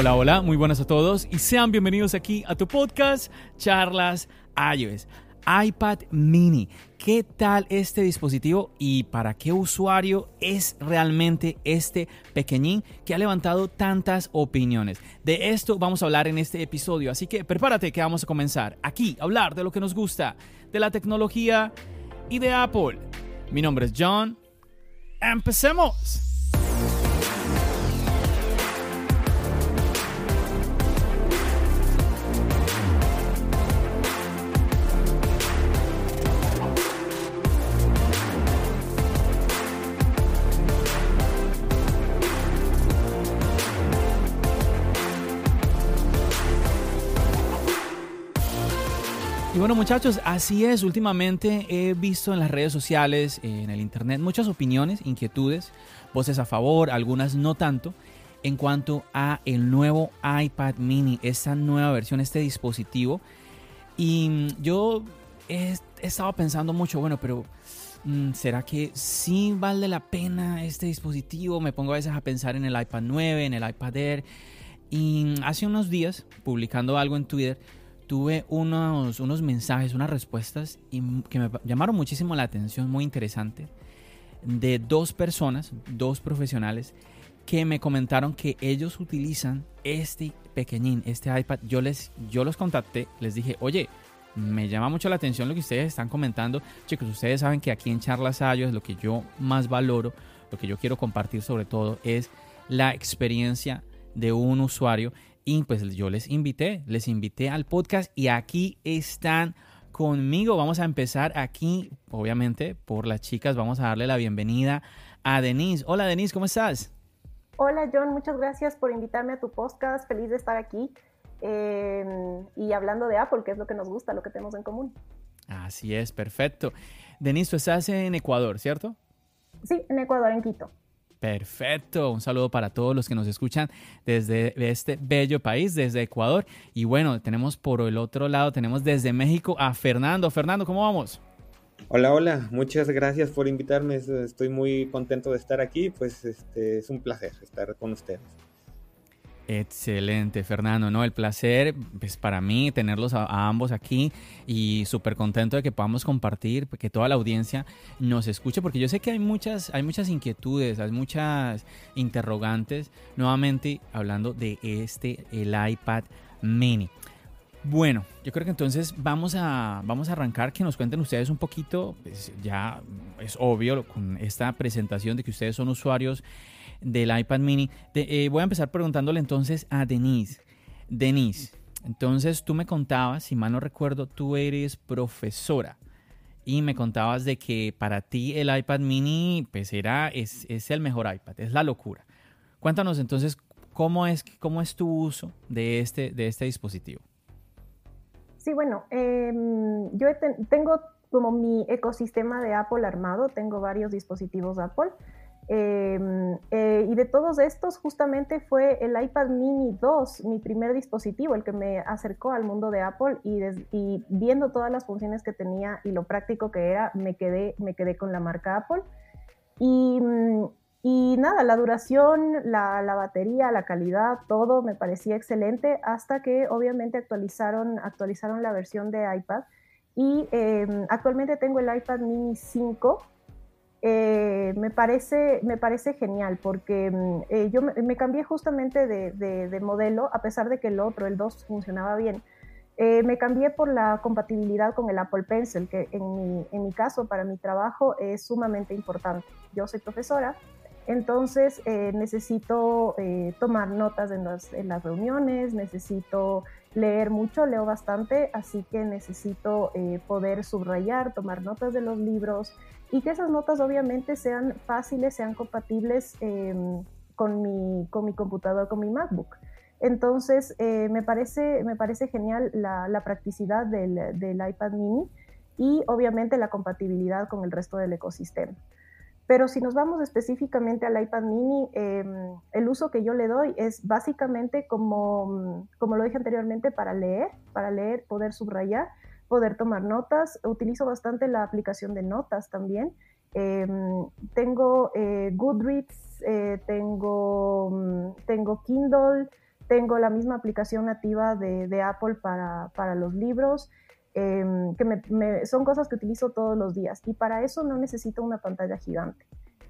Hola, hola, muy buenas a todos y sean bienvenidos aquí a tu podcast Charlas iOS. iPad mini. ¿Qué tal este dispositivo y para qué usuario es realmente este pequeñín que ha levantado tantas opiniones? De esto vamos a hablar en este episodio, así que prepárate que vamos a comenzar aquí a hablar de lo que nos gusta, de la tecnología y de Apple. Mi nombre es John. ¡Empecemos! Bueno muchachos, así es. Últimamente he visto en las redes sociales, en el internet, muchas opiniones, inquietudes, voces a favor, algunas no tanto, en cuanto a el nuevo iPad mini, esta nueva versión, este dispositivo. Y yo he, estado pensando mucho, bueno, pero mm, ¿será que sí vale la pena este dispositivo? Me pongo a veces a pensar en el iPad 9, en el iPad Air. Y hace unos días, publicando algo en Twitter, tuve unos, unos mensajes, unas respuestas que me llamaron muchísimo la atención, muy interesante, de dos personas, dos profesionales, que me comentaron que ellos utilizan este pequeñín, este iPad. Yo, les, yo los contacté, les dije, oye, me llama mucho la atención lo que ustedes están comentando. Chicos, ustedes saben que aquí en Charlas es lo que yo más valoro, lo que yo quiero compartir sobre todo es la experiencia de un usuario y pues yo les invité, les invité al podcast y aquí están conmigo. Vamos a empezar aquí, obviamente, por las chicas. Vamos a darle la bienvenida a Denise. Hola Denise, ¿cómo estás? Hola John, muchas gracias por invitarme a tu podcast. Feliz de estar aquí eh, y hablando de Apple, que es lo que nos gusta, lo que tenemos en común. Así es, perfecto. Denise, tú estás en Ecuador, ¿cierto? Sí, en Ecuador, en Quito. Perfecto, un saludo para todos los que nos escuchan desde este bello país, desde Ecuador. Y bueno, tenemos por el otro lado, tenemos desde México a Fernando. Fernando, ¿cómo vamos? Hola, hola, muchas gracias por invitarme. Estoy muy contento de estar aquí, pues este, es un placer estar con ustedes. Excelente, Fernando, ¿no? El placer es para mí tenerlos a, ambos aquí y súper contento de que podamos compartir, que toda la audiencia nos escuche, porque yo sé que hay muchas, hay muchas inquietudes, hay muchas interrogantes, nuevamente hablando de este, el iPad mini. Bueno, yo creo que entonces vamos a, vamos a arrancar, que nos cuenten ustedes un poquito, pues ya es obvio con esta presentación de que ustedes son usuarios del iPad mini. Eh, voy a empezar preguntándole entonces a Denise. Denise, entonces tú me contabas, si mal no recuerdo, tú eres profesora y me contabas de que para ti el iPad mini pues era, es, el mejor iPad, es la locura. Cuéntanos entonces cómo es, cómo es tu uso de este, de este dispositivo. Sí, bueno, em, yo tengo como mi ecosistema de Apple armado, tengo varios dispositivos Apple. Em, eh, y de todos estos, justamente fue el iPad mini 2, mi primer dispositivo, el que me acercó al mundo de Apple y, y, viendo todas las funciones que tenía y lo práctico que era, me quedé, me quedé con la marca Apple. Y, y nada, la duración, la, la, batería, la calidad, todo me parecía excelente hasta que obviamente actualizaron, actualizaron la versión de iPad. Y em, actualmente tengo el iPad mini 5 eh, me, parece, me parece genial porque mm, eh, yo me, cambié justamente de, modelo, a pesar de que el otro, el 2, funcionaba bien. Eh, me cambié por la compatibilidad con el Apple Pencil, que en mi, en mi caso, para mi trabajo, es sumamente importante. Yo soy profesora, entonces necesito tomar notas en las, en las, reuniones, necesito leer mucho, leo bastante, así que necesito poder subrayar, tomar notas de los libros, y que esas notas obviamente sean fáciles, sean compatibles em, con, mi, con mi computador, con mi MacBook. Entonces, eh, me, parece, me parece genial la, practicidad del, del, iPad mini y obviamente la compatibilidad con el resto del ecosistema. Pero si nos vamos específicamente al iPad mini, em, el uso que yo le doy es básicamente como, como lo dije anteriormente, para leer, para leer, poder subrayar, poder tomar notas. Utilizo bastante la aplicación de notas también. Em, tengo eh, Goodreads, eh, tengo, mm, tengo Kindle, tengo la misma aplicación nativa de, Apple para, para, los libros, em, que me, son cosas que utilizo todos los días. Y para eso no necesito una pantalla gigante.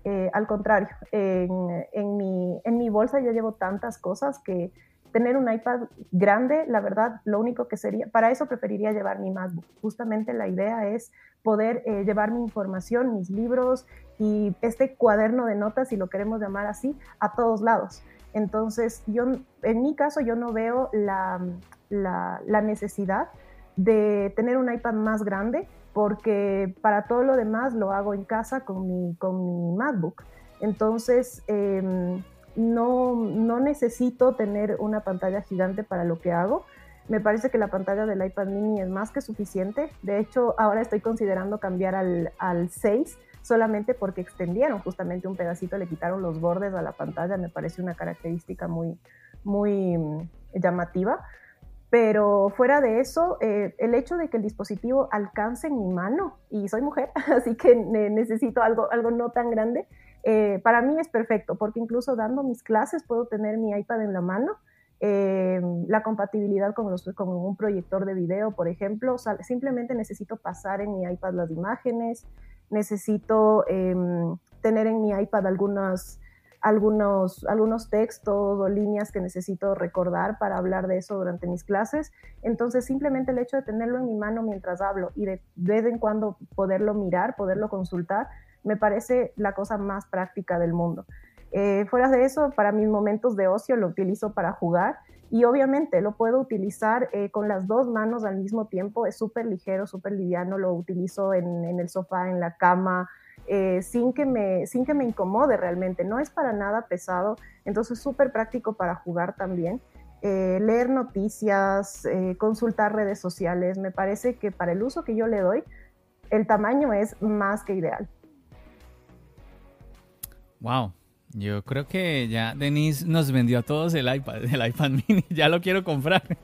Eh, al contrario, en, en, mi, en mi bolsa ya llevo tantas cosas que tener un iPad grande, la verdad, lo único que sería, para eso preferiría llevar mi MacBook. Justamente la idea es poder eh, llevar mi información, mis libros y este cuaderno de notas, si lo queremos llamar así, a todos lados. Entonces, yo, en mi caso, yo no veo la, la, necesidad de tener un iPad más grande porque para todo lo demás lo hago en casa con mi, con mi MacBook. Entonces, eh, no, necesito tener una pantalla gigante para lo que hago. Me parece que la pantalla del iPad mini es más que suficiente. De hecho, ahora estoy considerando cambiar al, al 6 solamente porque extendieron justamente un pedacito, le quitaron los bordes a la pantalla. Me parece una característica muy, muy mm, llamativa. Pero fuera de eso, eh, el hecho de que el dispositivo alcance mi mano, y soy mujer, así que necesito algo, algo no tan grande, eh, para mí es perfecto, porque incluso dando mis clases puedo tener mi iPad en la mano. Eh, la compatibilidad con, los, con, un proyector de video, por ejemplo, simplemente necesito pasar en mi iPad las imágenes, necesito em, tener en mi iPad algunas, algunos, algunos textos o líneas que necesito recordar para hablar de eso durante mis clases. Entonces, simplemente el hecho de tenerlo en mi mano mientras hablo y de vez en cuando poderlo mirar, poderlo consultar, me parece la cosa más práctica del mundo. Eh, fuera de eso, para mis momentos de ocio lo utilizo para jugar y obviamente lo puedo utilizar eh, con las dos manos al mismo tiempo. Es súper ligero, súper liviano, lo utilizo en, el sofá, en la cama, eh, sin, que me, sin que me incomode realmente. No es para nada pesado, entonces súper práctico para jugar también. leer noticias, consultar redes sociales, me parece que para el uso que yo le doy, el tamaño es más que ideal. Wow. Yo creo que ya Denise nos vendió a todos el iPad, el iPad mini. Ya lo quiero comprar.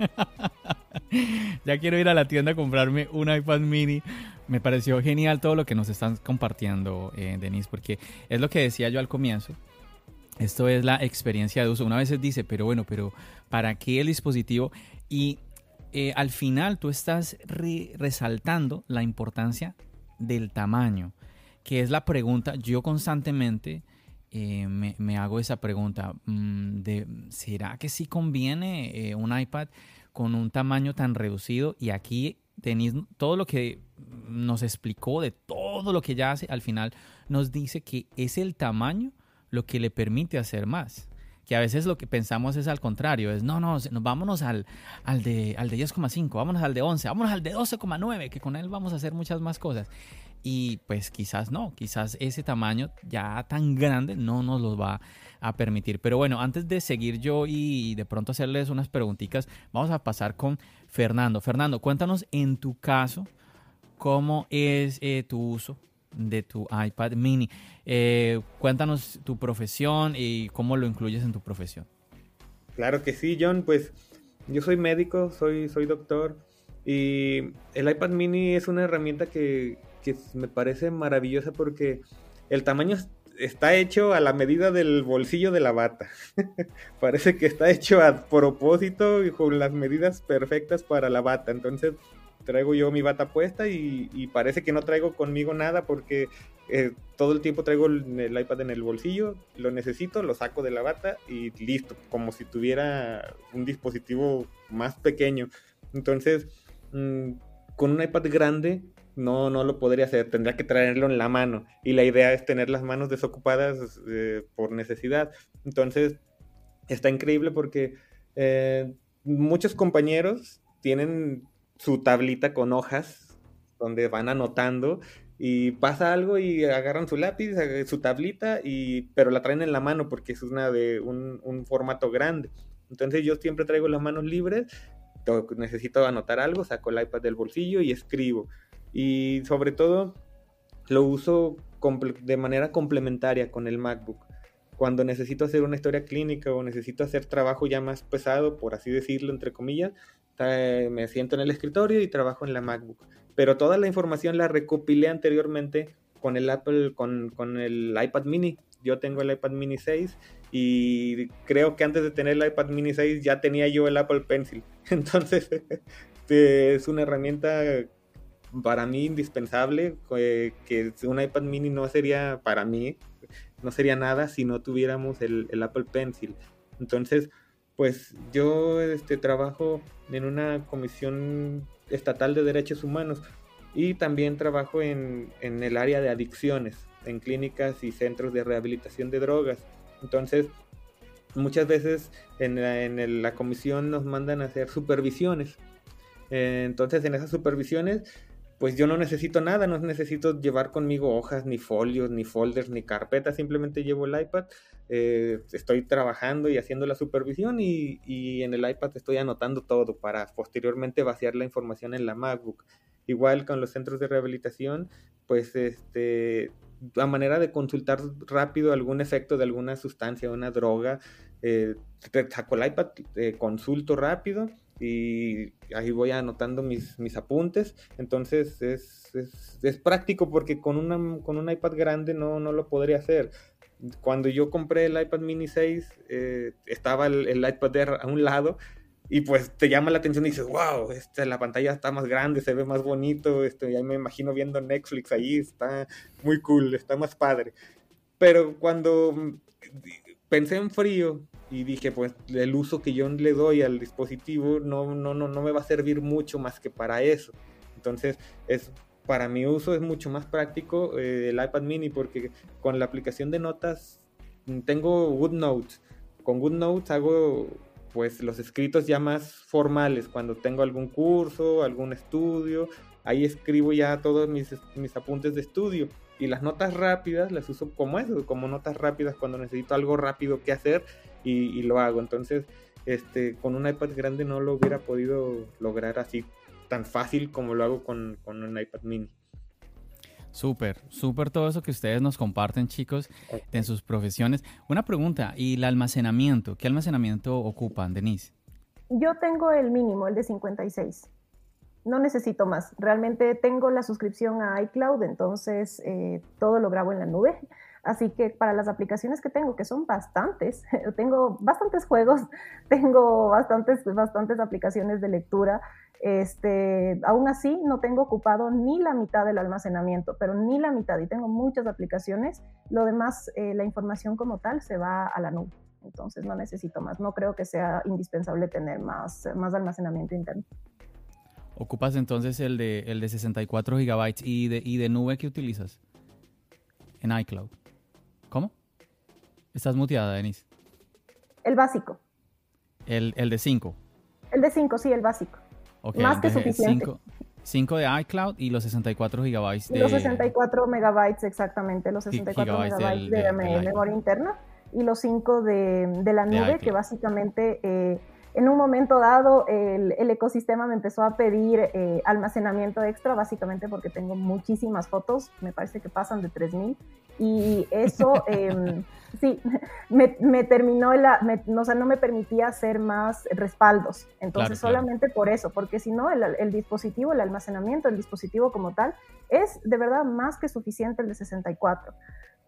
ya quiero ir a la tienda a comprarme un iPad mini. Me pareció genial todo lo que nos están compartiendo, eh, Denise, porque es lo que decía yo al comienzo. Esto es la experiencia de uso. Una vez dice, pero bueno, pero ¿para qué el dispositivo? Y eh, al final tú estás resaltando la importancia del tamaño, que es la pregunta. Yo constantemente eh, me, hago esa pregunta, mm, de, ¿será que sí conviene eh, un iPad con un tamaño tan reducido? Y aquí tenéis todo lo que nos explicó de todo lo que ya hace, al final nos dice que es el tamaño lo que le permite hacer más. Que a veces lo que pensamos es al contrario, es no, no, vámonos al, al de, al de 10,5, vámonos al de 11, vámonos al de 12,9, que con él vamos a hacer muchas más cosas. Y pues quizás no, quizás ese tamaño ya tan grande no nos lo va a permitir. Pero bueno, antes de seguir yo y de pronto hacerles unas preguntitas, vamos a pasar con Fernando. Fernando, cuéntanos en tu caso cómo es eh, tu uso de tu iPad mini. Eh, cuéntanos tu profesión y cómo lo incluyes en tu profesión. Claro que sí, John. Pues yo soy médico, soy, soy doctor y el iPad mini es una herramienta que que me parece maravillosa porque el tamaño está hecho a la medida del bolsillo de la bata. parece que está hecho a propósito y con las medidas perfectas para la bata. Entonces traigo yo mi bata puesta y, parece que no traigo conmigo nada porque eh, todo el tiempo traigo el, iPad en el bolsillo, lo necesito, lo saco de la bata y listo, como si tuviera un dispositivo más pequeño. Entonces, mm, con un iPad grande no, no lo podría hacer, tendría que traerlo en la mano. Y la idea es tener las manos desocupadas eh, por necesidad. Entonces, está increíble porque eh, muchos compañeros tienen su tablita con hojas donde van anotando y pasa algo y agarran su lápiz, su tablita, y, pero la traen en la mano porque es una de un, un formato grande. Entonces yo siempre traigo las manos libres, necesito anotar algo, saco el iPad del bolsillo y escribo. Y sobre todo lo uso de manera complementaria con el MacBook. Cuando necesito hacer una historia clínica o necesito hacer trabajo ya más pesado, por así decirlo, entre comillas, me siento en el escritorio y trabajo en la MacBook. Pero toda la información la recopilé anteriormente con el Apple, con, con el iPad mini. Yo tengo el iPad mini 6 y creo que antes de tener el iPad mini 6 ya tenía yo el Apple Pencil. Entonces es una herramienta para mí indispensable, eh, que un iPad mini no sería para mí, no sería nada si no tuviéramos el, el Apple Pencil. Entonces, pues yo este, trabajo en una comisión estatal de derechos humanos y también trabajo en, en el área de adicciones, en clínicas y centros de rehabilitación de drogas. Entonces, muchas veces en la, en la comisión nos mandan a hacer supervisiones. Eh, entonces, en esas supervisiones pues yo no necesito nada, no necesito llevar conmigo hojas, ni folios, ni folders, ni carpetas, simplemente llevo el iPad, eh, estoy trabajando y haciendo la supervisión y, y, en el iPad estoy anotando todo para posteriormente vaciar la información en la MacBook. Igual con los centros de rehabilitación, pues este, a manera de consultar rápido algún efecto de alguna sustancia, una droga, eh, saco el iPad, eh, consulto rápido y ahí voy anotando mis, mis apuntes. Entonces es, es, es, práctico porque con, una, con un iPad grande no, no lo podría hacer. Cuando yo compré el iPad mini 6, eh, estaba el, el, iPad Air a un lado y pues te llama la atención y dices, wow, este, la pantalla está más grande, se ve más bonito, este, ya me imagino viendo Netflix ahí, está muy cool, está más padre. Pero cuando pensé en frío y dije, pues el uso que yo le doy al dispositivo no, no, no, no me va a servir mucho más que para eso. Entonces, es, para mi uso es mucho más práctico eh, el iPad mini porque con la aplicación de notas mm, tengo GoodNotes. Con GoodNotes hago pues los escritos ya más formales, cuando tengo algún curso, algún estudio, ahí escribo ya todos mis, mis apuntes de estudio y las notas rápidas las uso como eso, como notas rápidas cuando necesito algo rápido que hacer y, lo hago. Entonces, este, con un iPad grande no lo hubiera podido lograr así tan fácil como lo hago con, con un iPad mini. Súper, súper todo eso que ustedes nos comparten, chicos, en sus profesiones. Una pregunta, ¿y el almacenamiento? ¿Qué almacenamiento ocupan, Denise? Yo tengo el mínimo, el de 56 no necesito más. Realmente tengo la suscripción a iCloud, entonces eh, todo lo grabo en la nube. Así que para las aplicaciones que tengo, que son bastantes, tengo bastantes juegos, tengo bastantes, bastantes aplicaciones de lectura. Este, aún así, no tengo ocupado ni la mitad del almacenamiento, pero ni la mitad. Y tengo muchas aplicaciones. Lo demás, eh, la información como tal, se va a la nube. Entonces no necesito más. No creo que sea indispensable tener más, más almacenamiento interno. Ocupas entonces el de, el de 64 gigabytes y de, y de nube que utilizas en iCloud. ¿Cómo? Estás muteada, Denise. El básico. El, el de 5. El de 5, sí, el básico. Más que suficiente. 5 de iCloud y los 64 gigabytes de... Los 64 megabytes, exactamente. Los 64 megabytes de, memoria interna y los 5 de, de, la nube, que básicamente... Eh, en un momento dado el, ecosistema me empezó a pedir eh, almacenamiento extra, básicamente porque tengo muchísimas fotos, me parece que pasan de 3.000, y eso em, sí, me, terminó, la, o sea, no me permitía hacer más respaldos, entonces solamente por eso, porque si no, el, el dispositivo, el almacenamiento, el dispositivo como tal, es de verdad más que suficiente el de 64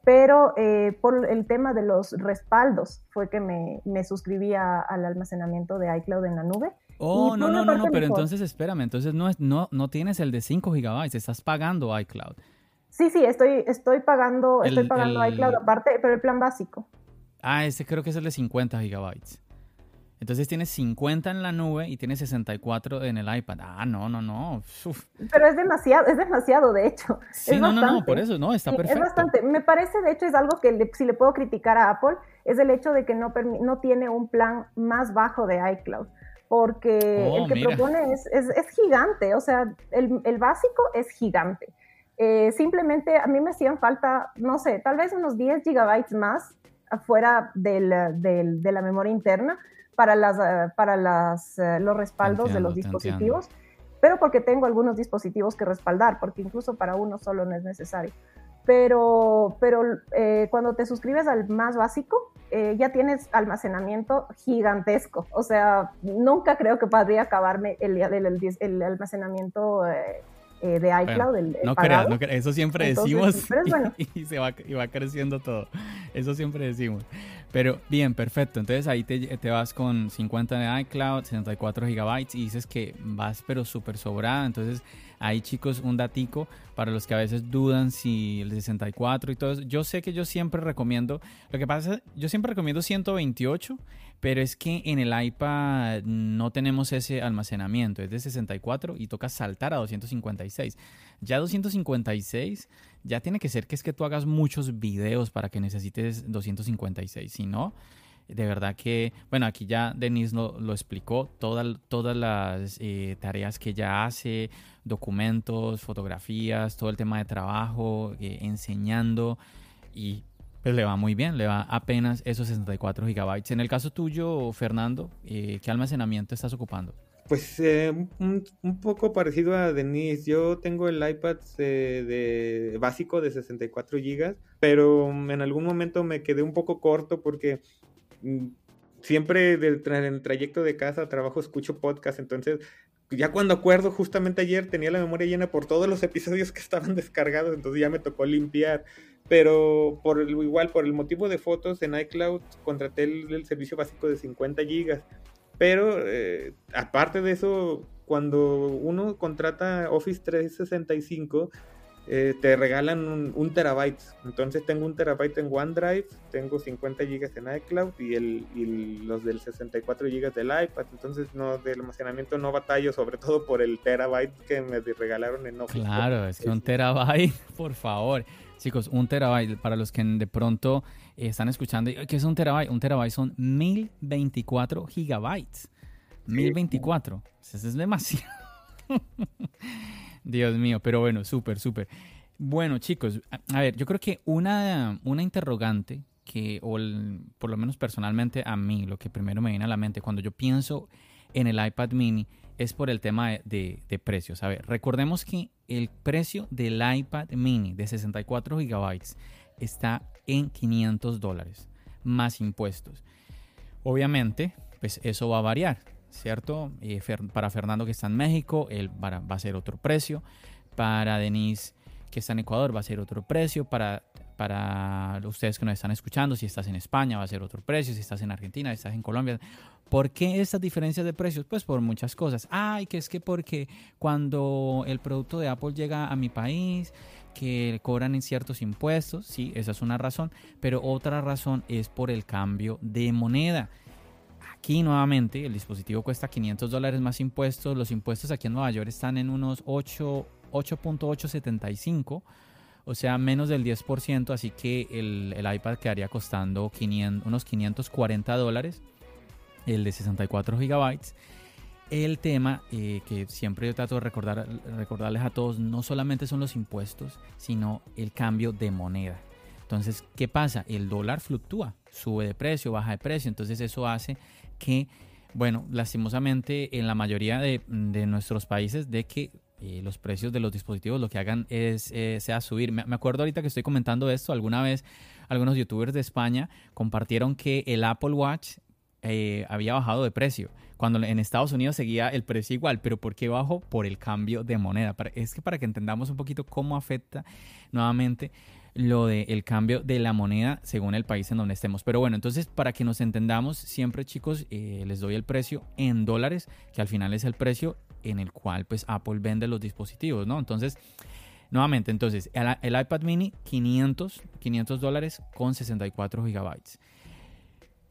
pero eh, por el tema de los respaldos fue que me, me suscribí al almacenamiento de iCloud en la nube. Oh, no, no, no, no, pero entonces espérame, entonces no, es, no, no tienes el de 5 gigabytes, estás pagando iCloud. Sí, sí, estoy, estoy pagando, estoy pagando iCloud aparte, pero el plan básico. Ah, ese creo que es el de 50 gigabytes. Entonces tienes 50 en la nube y tienes 64 en el iPad. Ah, no, no, no. Pero es demasiado, es demasiado, de hecho. Sí, no, no, no, por eso, no, está perfecto. Es bastante. Me parece, de hecho, es algo que si le puedo criticar a Apple, es el hecho de que no, no tiene un plan más bajo de iCloud. Porque oh, el que propone es, es, es, gigante, o sea, el, el básico es gigante Eh, simplemente a mí me hacían falta, no sé, tal vez unos 10 gigabytes más afuera del, de la memoria interna para, las, eh, para las, eh, los respaldos de los dispositivos, pero porque tengo algunos dispositivos que respaldar, porque incluso para uno solo no es necesario. Pero, pero cuando te suscribes al más básico, ya tienes almacenamiento gigantesco. O sea, nunca creo que podría acabarme el, el, el almacenamiento eh, de iCloud. el, no creas, no creas, eso siempre decimos y, se va, y va creciendo todo. Eso siempre decimos. Pero bien, perfecto. Entonces ahí te, te, vas con 50 de iCloud, 64 gigabytes y dices que vas pero súper sobrada. Entonces ahí chicos, un datico para los que a veces dudan si el 64 y todo eso. Yo sé que yo siempre recomiendo, lo que pasa, yo siempre recomiendo 128 pero es que en el iPad no tenemos ese almacenamiento, es de 64 y toca saltar a 256. Ya 256 ya tiene que ser que es que tú hagas muchos videos para que necesites 256, si no, de verdad que, bueno, aquí ya Denise lo, lo explicó, todas las eh, tareas que ella hace, documentos, fotografías, todo el tema de trabajo, eh, enseñando y pues le va muy bien, le va apenas esos 64 gigabytes. En el caso tuyo, Fernando, eh, ¿qué almacenamiento estás ocupando? Pues eh, un, poco parecido a Denise. Yo tengo el iPad de, básico de 64 gigas, pero en algún momento me quedé un poco corto porque mm, siempre en el trayecto de casa trabajo escucho podcast, entonces ya cuando acuerdo, justamente ayer tenía la memoria llena por todos los episodios que estaban descargados, entonces ya me tocó limpiar. Pero por el, igual, por el motivo de fotos en iCloud, contraté el, servicio básico de 50 gigas. Pero eh, aparte de eso, cuando uno contrata Office 365, eh, te regalan un, terabyte. Entonces tengo un terabyte en OneDrive, tengo 50 gigas en iCloud y, el, y los del 64 gigas del iPad. Entonces no del almacenamiento no batallo, sobre todo por el terabyte que me regalaron en Office. Claro, es que un terabyte, por favor. Chicos, un terabyte, para los que de pronto eh, están escuchando, ¿qué es un terabyte? Un terabyte son 1024 gigabytes. 1024. Eso es demasiado. Dios mío, pero bueno, súper, súper. Bueno, chicos, a, ver, yo creo que una, una interrogante que, o por lo menos personalmente a mí, lo que primero me viene a la mente cuando yo pienso en el iPad mini es por el tema de, de, precios. A ver, recordemos que el precio del iPad mini de 64 gigabytes está en 500 dólares más impuestos. Obviamente, pues eso va a variar, ¿cierto? Eh, para Fernando que está en México, él va, a ser otro precio. Para Denise que está en Ecuador va a ser otro precio. Para para ustedes que nos están escuchando, si estás en España va a ser otro precio, si estás en Argentina, si estás en Colombia. ¿Por qué estas diferencias de precios? Pues por muchas cosas. Ay, que es que porque cuando el producto de Apple llega a mi país, que cobran en ciertos impuestos, sí, esa es una razón, pero otra razón es por el cambio de moneda. Aquí nuevamente el dispositivo cuesta 500 dólares más impuestos, los impuestos aquí en Nueva York están en unos 8.875 o sea, menos del 10%, así que el, iPad quedaría costando unos 540 dólares, el de 64 gigabytes. El tema eh, que siempre yo trato de recordar, recordarles a todos, no solamente son los impuestos, sino el cambio de moneda. Entonces, ¿qué pasa? El dólar fluctúa, sube de precio, baja de precio, entonces eso hace que, bueno, lastimosamente en la mayoría de, de nuestros países, de que eh, los precios de los dispositivos lo que hagan es eh, sea subir. Me, acuerdo ahorita que estoy comentando esto, alguna vez algunos youtubers de España compartieron que el Apple Watch eh, había bajado de precio, cuando en Estados Unidos seguía el precio igual, pero ¿por qué bajó? Por el cambio de moneda. Es que para que entendamos un poquito cómo afecta nuevamente lo del cambio de la moneda según el país en donde estemos. Pero bueno, entonces para que nos entendamos, siempre chicos, les doy el precio en dólares, que al final es el precio en el cual pues Apple vende los dispositivos, ¿no? Entonces, nuevamente, entonces, el, iPad mini 500, 500 dólares con 64 gigabytes.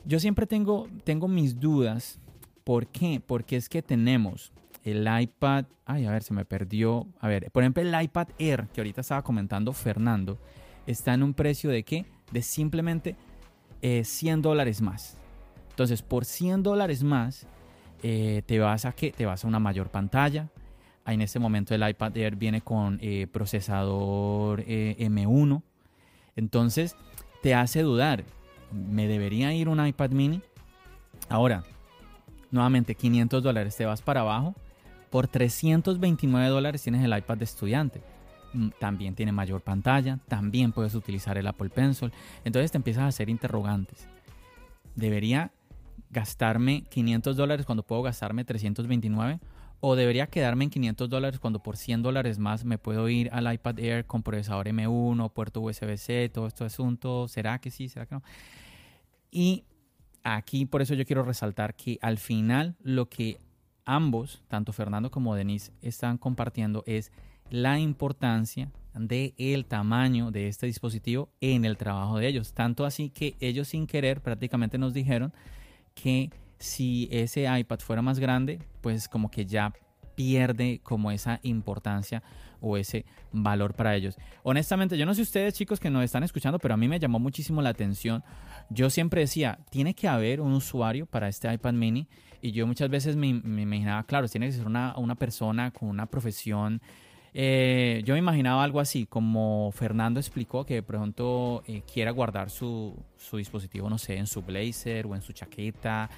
Yo siempre tengo, tengo mis dudas. ¿Por qué? Porque es que tenemos el iPad, ay, a ver, se me perdió. A ver, por ejemplo, el iPad Air, que ahorita estaba comentando Fernando, está en un precio de qué? De simplemente 100 eh, dólares más. Entonces, por 100 dólares más, eh, te vas a qué? Te vas a una mayor pantalla, En este momento el iPad Air viene con eh, procesador eh, M1. Entonces te hace dudar, ¿me debería ir un iPad mini? Ahora, nuevamente 500 dólares, te vas para abajo. Por 329 dólares tienes el iPad de estudiante. Mm, también tiene mayor pantalla, también puedes utilizar el Apple Pencil. Entonces te empiezas a hacer interrogantes. ¿Debería gastarme 500 dólares cuando puedo gastarme 329? ¿O debería quedarme en 500 dólares cuando por 100 dólares más me puedo ir al iPad Air con procesador M1, puerto USB-C, todo este asunto? ¿Será que sí? ¿Será que no? Y aquí por eso yo quiero resaltar que al final lo que ambos, tanto Fernando como Denise, están compartiendo es la importancia del el tamaño de este dispositivo en el trabajo de ellos. Tanto así que ellos sin querer prácticamente nos dijeron que si ese iPad fuera más grande, pues como que ya pierde como esa importancia o ese valor para ellos. Honestamente, yo no sé ustedes chicos que nos están escuchando, pero a mí me llamó muchísimo la atención. Yo siempre decía, tiene que haber un usuario para este iPad mini y yo muchas veces me, imaginaba, claro, tiene que ser una, una persona con una profesión eh, yo me imaginaba algo así, como Fernando explicó, que de pronto eh, quiera guardar su, su, dispositivo, no sé, en su blazer o en su chaqueta,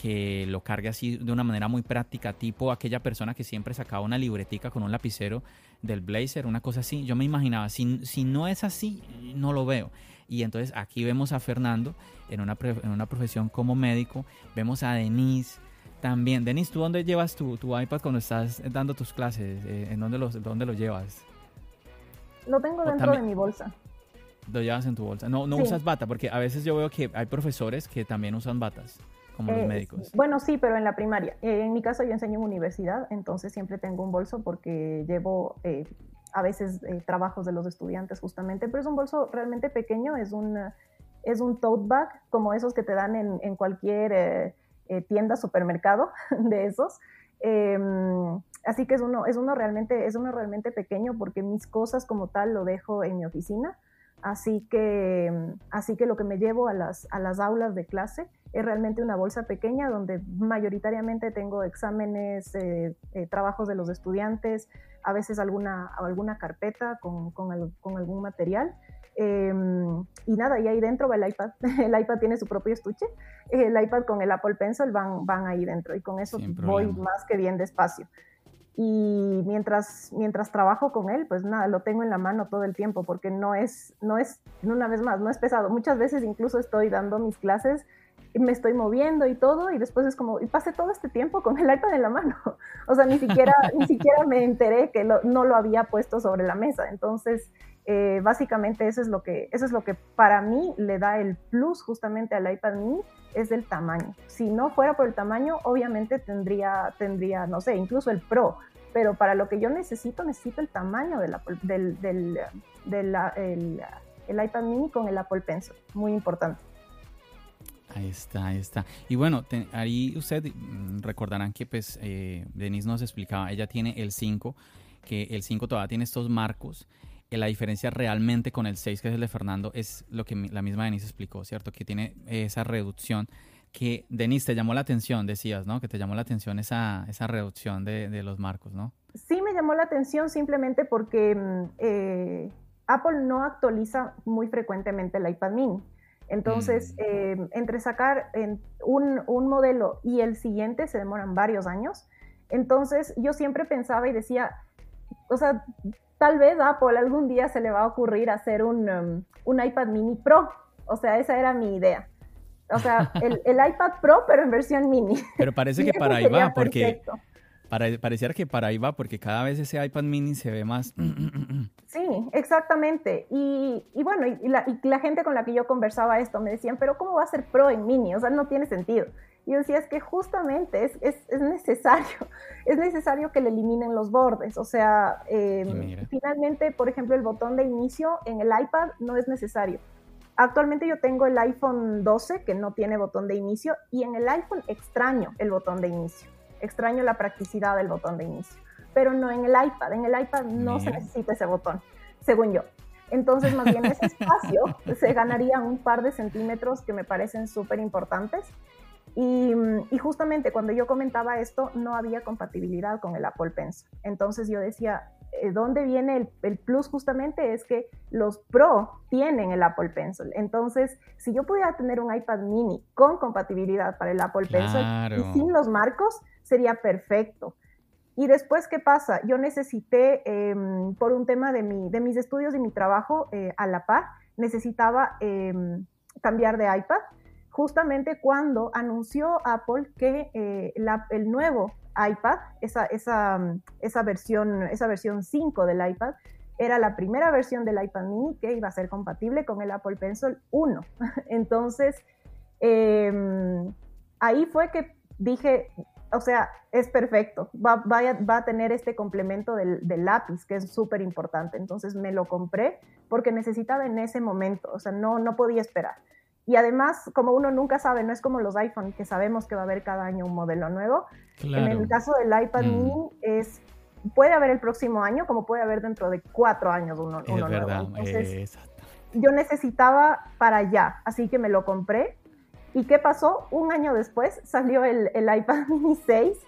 que lo cargue así de una manera muy práctica, tipo aquella persona que siempre sacaba una libretica con un lapicero del blazer, una cosa así. Yo me imaginaba, si, si no es así, no lo veo. Y entonces aquí vemos a Fernando en una, en una profesión como médico, vemos a Denise también, Denis, ¿tú dónde llevas tu, iPad cuando estás dando tus clases? Eh, ¿En dónde lo, dónde lo llevas? Lo tengo dentro de mi bolsa. Lo llevas en tu bolsa. No, no usas bata, porque a veces yo veo que hay profesores que también usan batas, como los eh, médicos. Bueno, sí, pero en la primaria. Eh, en mi caso yo enseño en universidad, entonces siempre tengo un bolso porque llevo a veces trabajos de los estudiantes justamente, pero es un bolso realmente pequeño, es un, es un tote bag, como esos que te dan en, en cualquier eh, tienda, supermercado de esos. Em, así que es uno, es, uno realmente, es uno realmente pequeño porque mis cosas como tal lo dejo en mi oficina. Así que, así que lo que me llevo a las, a las aulas de clase es realmente una bolsa pequeña donde mayoritariamente tengo exámenes, eh, eh, trabajos de los estudiantes, a veces alguna, alguna carpeta con, con algún material Em, y nada, y ahí dentro va el iPad. El iPad tiene su propio estuche. El iPad con el Apple Pencil van, van ahí dentro y con eso voy más que bien despacio. Y mientras, mientras trabajo con él, pues nada, lo tengo en la mano todo el tiempo porque no es, no es, una vez más, no es pesado. Muchas veces incluso estoy dando mis clases y me estoy moviendo y todo y después es como, y pasé todo este tiempo con el iPad en la mano. O sea, ni siquiera, ni siquiera me enteré que no lo había puesto sobre la mesa. Entonces, eh, básicamente eso es, lo que, eso es lo que para mí le da el plus justamente al iPad mini, es el tamaño. Si no fuera por el tamaño, obviamente tendría, tendría no sé, incluso el Pro, pero para lo que yo necesito, necesito el tamaño del, del, del, el, iPad mini con el Apple Pencil, muy importante. Ahí está, ahí está. Y bueno, ahí ustedes mm, recordarán que pues eh, Denise nos explicaba, ella tiene el 5, que el 5 todavía tiene estos marcos la diferencia realmente con el 6, que es el de Fernando, es lo que la misma Denise explicó, ¿cierto? Que tiene esa reducción que, Denise, te llamó la atención, decías, ¿no? Que te llamó la atención esa, esa reducción de, los marcos, ¿no? Sí, me llamó la atención simplemente porque mm, eh, Apple no actualiza muy frecuentemente el iPad mini. Entonces, mm. eh, entre sacar un, un modelo y el siguiente se demoran varios años. Entonces, yo siempre pensaba y decía, o sea, tal vez Apple algún día se le va a ocurrir hacer un, um, un iPad mini Pro. O sea, esa era mi idea. O sea, el, iPad Pro, pero en versión mini. Pero parece que para ahí va, porque para, pareciera que para ahí va, porque cada vez ese iPad mini se ve más... Sí, exactamente. Y, y bueno, y la, y la, gente con la que yo conversaba esto me decían, pero ¿cómo va a ser Pro en mini? O sea, no tiene sentido. Y yo decía, es que justamente es, es, es necesario, es necesario que le eliminen los bordes. O sea, em, finalmente, por ejemplo, el botón de inicio en el iPad no es necesario. Actualmente yo tengo el iPhone 12 que no tiene botón de inicio y en el iPhone extraño el botón de inicio. Extraño la practicidad del botón de inicio, pero no en el iPad. En el iPad no se necesita ese botón, según yo. Entonces, más bien ese espacio se ganaría un par de centímetros que me parecen súper importantes Y, y, justamente cuando yo comentaba esto, no había compatibilidad con el Apple Pencil. Entonces yo decía, eh, ¿dónde viene el, el, plus justamente? Es que los Pro tienen el Apple Pencil. Entonces, si yo pudiera tener un iPad mini con compatibilidad para el Apple Pencil y sin los marcos, sería perfecto. Y después, ¿qué pasa? Yo necesité, eh, por un tema de, mi, de, mis estudios y mi trabajo eh, a la par, necesitaba eh, cambiar de iPad justamente cuando anunció Apple que eh, el nuevo iPad, esa, esa, esa, versión, esa versión 5 del iPad, era la primera versión del iPad mini que iba a ser compatible con el Apple Pencil 1. Entonces, eh, ahí fue que dije, o sea, es perfecto, va, va, va a tener este complemento del, del lápiz, que es súper importante. Entonces me lo compré porque necesitaba en ese momento, o sea, no, no podía esperar. Y además, como uno nunca sabe, no es como los iPhone, que sabemos que va a haber cada año un modelo nuevo. Claro. En el caso del iPad mm. mini, es, puede haber el próximo año, como puede haber dentro de cuatro años uno, es uno verdad, nuevo. Entonces, yo necesitaba para allá, así que me lo compré. ¿Y qué pasó? Un año después salió el, el iPad mini 6.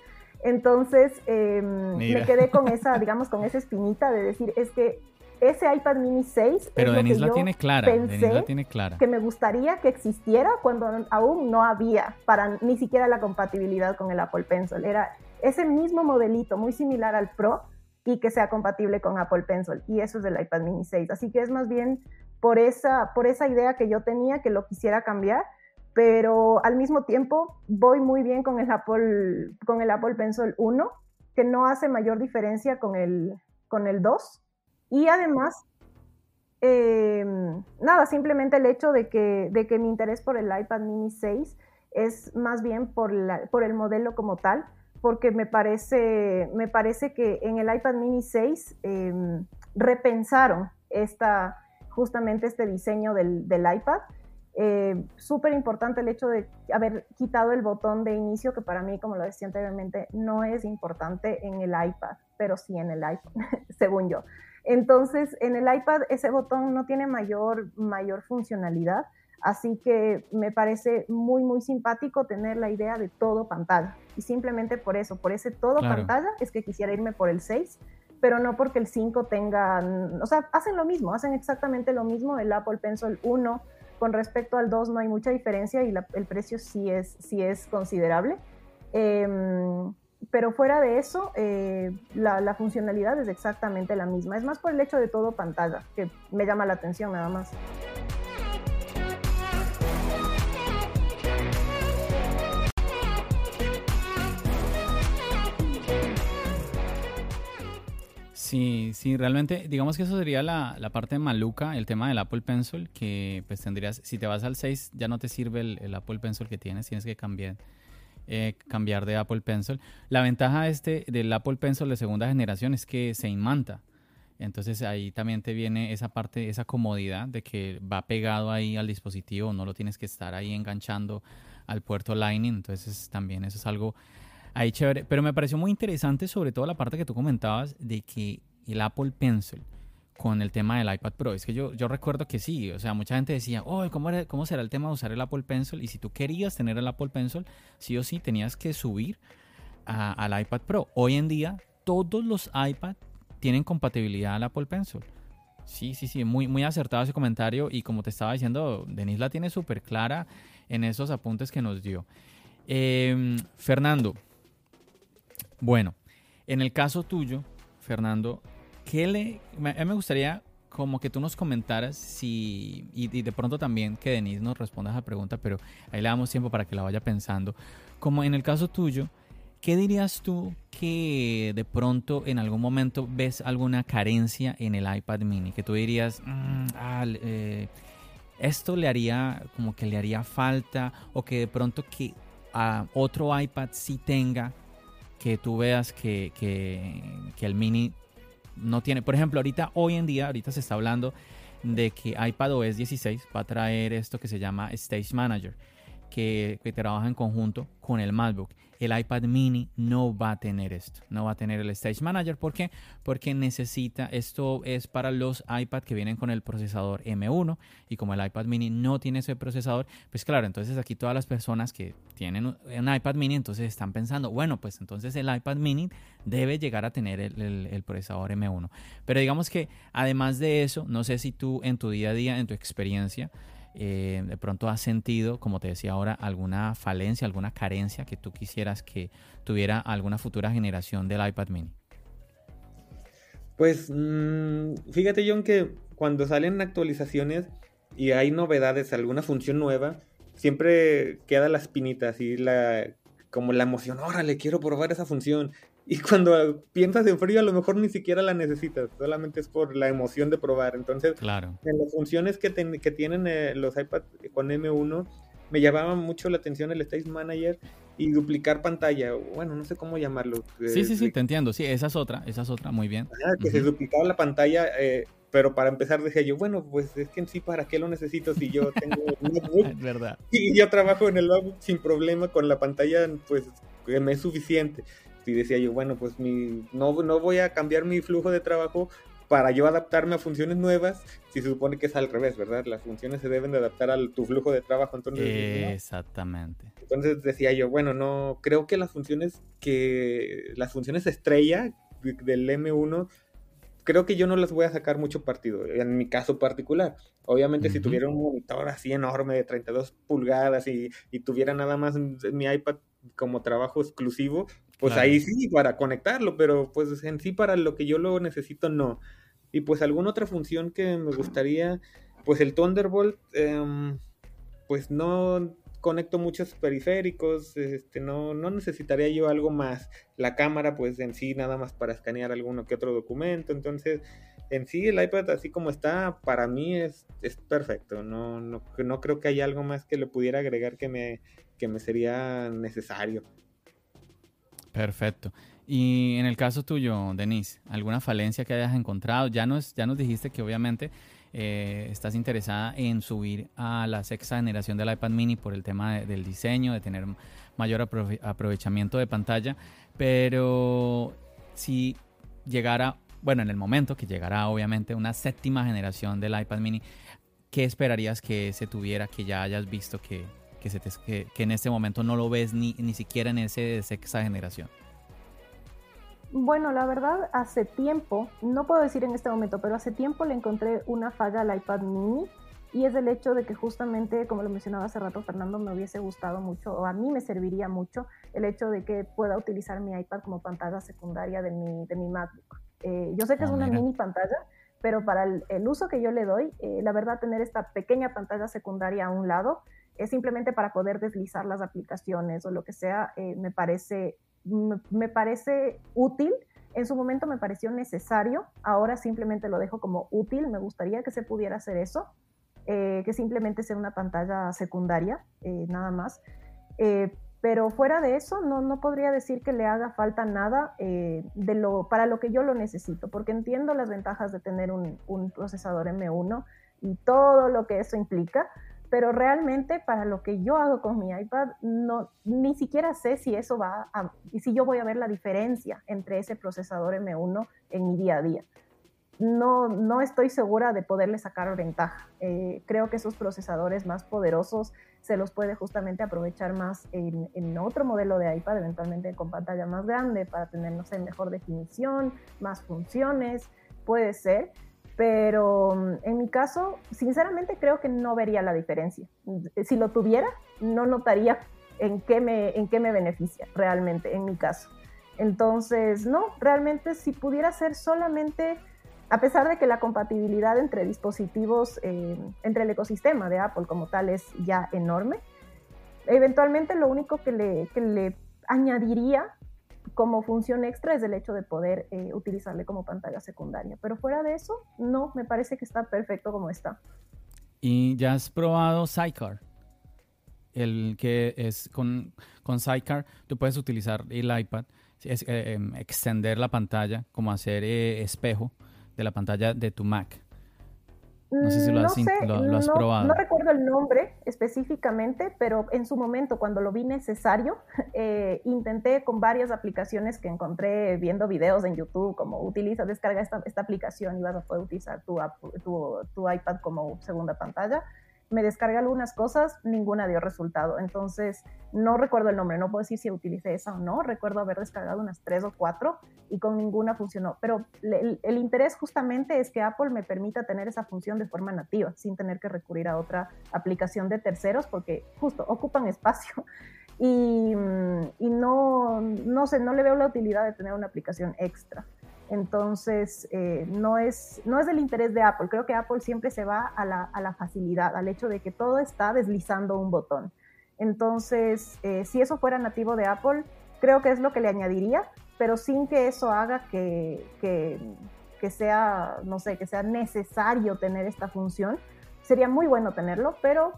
Entonces eh, me quedé con esa, digamos, con esa espinita de decir, es que ese iPad mini 6 Pero es Denise lo que la yo tiene clara, pensé la tiene clara. que me gustaría que existiera cuando aún no había para ni siquiera la compatibilidad con el Apple Pencil. Era ese mismo modelito, muy similar al Pro y que sea compatible con Apple Pencil. Y eso es del iPad mini 6. Así que es más bien por esa, por esa idea que yo tenía que lo quisiera cambiar, pero al mismo tiempo voy muy bien con el Apple, con el Apple Pencil 1, que no hace mayor diferencia con el, con el 2 y además, eh, nada, simplemente el hecho de que, de que mi interés por el iPad mini 6 es más bien por, la, por el modelo como tal, porque me parece, me parece que en el iPad mini 6 eh, repensaron esta, justamente este diseño del, del iPad. Eh, Súper importante el hecho de haber quitado el botón de inicio, que para mí, como lo decía anteriormente, no es importante en el iPad, pero sí en el iPhone, según yo. Entonces, en el iPad ese botón no tiene mayor, mayor funcionalidad, así que me parece muy, muy simpático tener la idea de todo pantalla. Y simplemente por eso, por ese todo Claro. pantalla, es que quisiera irme por el 6, pero no porque el 5 tenga, o sea, hacen lo mismo, hacen exactamente lo mismo. El Apple Pencil 1 con respecto al 2 no hay mucha diferencia y la- el precio sí es, sí es considerable. Em, pero fuera de eso, eh, la, la funcionalidad es exactamente la misma. Es más por el hecho de todo pantalla, que me llama la atención nada más. Sí, sí, realmente, digamos que eso sería la, la parte maluca, el tema del Apple Pencil, que pues tendrías, si te vas al 6 ya no te sirve el, el Apple Pencil que tienes, tienes que cambiar, eh, cambiar de Apple Pencil. La ventaja este del Apple Pencil de segunda generación es que se imanta. Entonces ahí también te viene esa parte, esa comodidad de que va pegado ahí al dispositivo, no lo tienes que estar ahí enganchando al puerto Lightning. Entonces también eso es algo ahí chévere. Pero me pareció muy interesante sobre todo la parte que tú comentabas de que el Apple Pencil con el tema del iPad Pro. Es que yo, yo recuerdo que sí, o sea, mucha gente decía, oh, ¿cómo, ¿cómo será el tema de usar el Apple Pencil? Y si tú querías tener el Apple Pencil, sí o sí tenías que subir al iPad Pro. Hoy en día, todos los iPad tienen compatibilidad al Apple Pencil. Sí, sí, sí, muy, muy acertado ese comentario y como te estaba diciendo, Denise la tiene súper clara en esos apuntes que nos dio. Em, Fernando, bueno, en el caso tuyo, Fernando, ¿qué le, me- a mí me gustaría como que tú nos comentaras si, y, y de pronto también que Denise nos responda a esa pregunta, pero ahí le damos tiempo para que la vaya pensando. Como en el caso tuyo, ¿qué dirías tú que de pronto en algún momento ves alguna carencia en el iPad mini? Que tú dirías, "Mm, ah, eh, esto le haría, como que le haría falta, o que de pronto que ah, otro iPad sí tenga, que tú veas que, que, que el mini no tiene. Por ejemplo, ahorita, hoy en día, ahorita se está hablando de que iPadOS 16 va a traer esto que se llama Stage Manager, que, que trabaja en conjunto con el MacBook el iPad mini no va a tener esto, no va a tener el Stage Manager. ¿Por qué? Porque necesita, esto es para los iPad que vienen con el procesador M1 y como el iPad mini no tiene ese procesador, pues claro, entonces aquí todas las personas que tienen un iPad mini entonces están pensando, bueno, pues entonces el iPad mini debe llegar a tener el, el procesador M1. Pero digamos que además de eso, no sé si tú en tu día a día, en tu experiencia, eh, de pronto has sentido, como te decía ahora, alguna falencia, alguna carencia que tú quisieras que tuviera alguna futura generación del iPad mini? Pues mm, fíjate John que cuando salen actualizaciones y hay novedades, alguna función nueva, siempre queda la espinita, así la, como la emoción, órale, quiero probar esa función. Y cuando piensas en frío, a lo mejor ni siquiera la necesitas, solamente es por la emoción de probar. Entonces, claro. en las funciones que, que tienen eh, los iPad con M1, me llamaba mucho la atención el Stage Manager y duplicar pantalla. Bueno, no sé cómo llamarlo. Sí, sí, sí, te entiendo. Sí, esa es otra, esa es otra, muy bien. que se duplicaba la pantalla, eh, pero para empezar decía yo, bueno, pues es que en sí, ¿para qué lo necesito si yo tengo un notebook? verdad. Y yo trabajo en el notebook sin problema con la pantalla, pues me es suficiente y decía yo, bueno, pues mi, no, no voy a cambiar mi flujo de trabajo para yo adaptarme a funciones nuevas, si se supone que es al revés, ¿verdad? Las funciones se deben de adaptar a tu flujo de trabajo, entonces... Exactamente. Entonces decía yo, bueno, no, creo que las funciones que, las funciones estrella del M1, creo que yo no las voy a sacar mucho partido, en mi caso particular. Obviamente si tuviera un monitor así enorme de 32 pulgadas y, y tuviera nada más mi iPad como trabajo exclusivo, pues ahí sí, para conectarlo, pero pues en sí para lo que yo lo necesito no. Y pues alguna otra función que me gustaría, pues el Thunderbolt, em, pues no conecto muchos periféricos, este, no, no necesitaría yo algo más. La cámara, pues en sí nada más para escanear alguno que otro documento, entonces en sí el iPad así como está, para mí es, es perfecto, no, no, no creo que haya algo más que le pudiera agregar que me, que me sería necesario. Perfecto. Y en el caso tuyo, Denise, ¿alguna falencia que hayas encontrado? Ya nos, ya nos dijiste que obviamente eh, estás interesada en subir a la sexta generación del iPad mini por el tema del diseño, de tener mayor aprovechamiento de pantalla, pero si llegara, bueno, en el momento que llegara obviamente una séptima generación del iPad mini, ¿qué esperarías que se tuviera, que ya hayas visto que, que, se que, en este momento no lo ves ni, ni siquiera en ese sexta generación? Bueno, la verdad, hace tiempo, no puedo decir en este momento, pero hace tiempo le encontré una falla al iPad mini y es el hecho de que justamente, como lo mencionaba hace rato Fernando, me hubiese gustado mucho, o a mí me serviría mucho, el hecho de que pueda utilizar mi iPad como pantalla secundaria de mi, de mi MacBook. Eh, yo sé que es ah, una mini pantalla, pero para el, uso que yo le doy, eh, la verdad, tener esta pequeña pantalla secundaria a un lado es simplemente para poder deslizar las aplicaciones o lo que sea, eh, me, parece, me, parece útil. En su momento me pareció necesario, ahora simplemente lo dejo como útil, me gustaría que se pudiera hacer eso, eh, que simplemente sea una pantalla secundaria, eh, nada más. pero fuera de eso, no, no, podría decir que le haga falta nada de lo, para lo que yo lo necesito, porque entiendo las ventajas de tener un, un procesador M1 y todo lo que eso implica, pero realmente para lo que yo hago con mi iPad, no, ni siquiera sé si eso va a, si yo voy a ver la diferencia entre ese procesador M1 en mi día a día. No, no estoy segura de poderle sacar ventaja. Eh, creo que esos procesadores más poderosos se los puede justamente aprovechar más en, en, otro modelo de iPad, eventualmente con pantalla más grande, para tener, no sé, mejor definición, más funciones, puede ser pero mm, en mi caso, sinceramente creo que no vería la diferencia. Si lo tuviera, no notaría en qué me, en qué me beneficia realmente, en mi caso. Entonces, no, realmente si pudiera ser solamente, a pesar de que la compatibilidad entre dispositivos, eh, entre el ecosistema de Apple como tal es ya enorme, eventualmente lo único que le, que le añadiría como función extra es el hecho de poder eh, utilizarle como pantalla secundaria. Pero fuera de eso, no, me parece que está perfecto como está. ¿Y ya has probado Sidecar? El que es con, con Sidecar, tú puedes utilizar el iPad, es, eh, em, extender la pantalla, como hacer eh, espejo de la pantalla de tu Mac. No sé si lo has, lo, has probado. No recuerdo el nombre específicamente, pero en su momento, cuando lo vi necesario, eh, intenté con varias aplicaciones que encontré viendo videos en YouTube, como utiliza, descarga esta, esta aplicación y vas a poder utilizar tu, tu, tu iPad como segunda pantalla me descargué algunas cosas, ninguna dio resultado. Entonces, no recuerdo el nombre, no puedo decir si utilicé esa o no. Recuerdo haber descargado unas tres o cuatro y con ninguna funcionó. Pero el, interés justamente es que Apple me permita tener esa función de forma nativa, sin tener que recurrir a otra aplicación de terceros, porque justo ocupan espacio. Y, y no, no sé, no le veo la utilidad de tener una aplicación extra. Entonces, eh, no, es, no es del interés de Apple. Creo que Apple siempre se va a la, facilidad, al hecho de que todo está deslizando un botón. Entonces, eh, si eso fuera nativo de Apple, creo que es lo que le añadiría, pero sin que eso haga que, que, sea, no sé, que sea necesario tener esta función. Sería muy bueno tenerlo, pero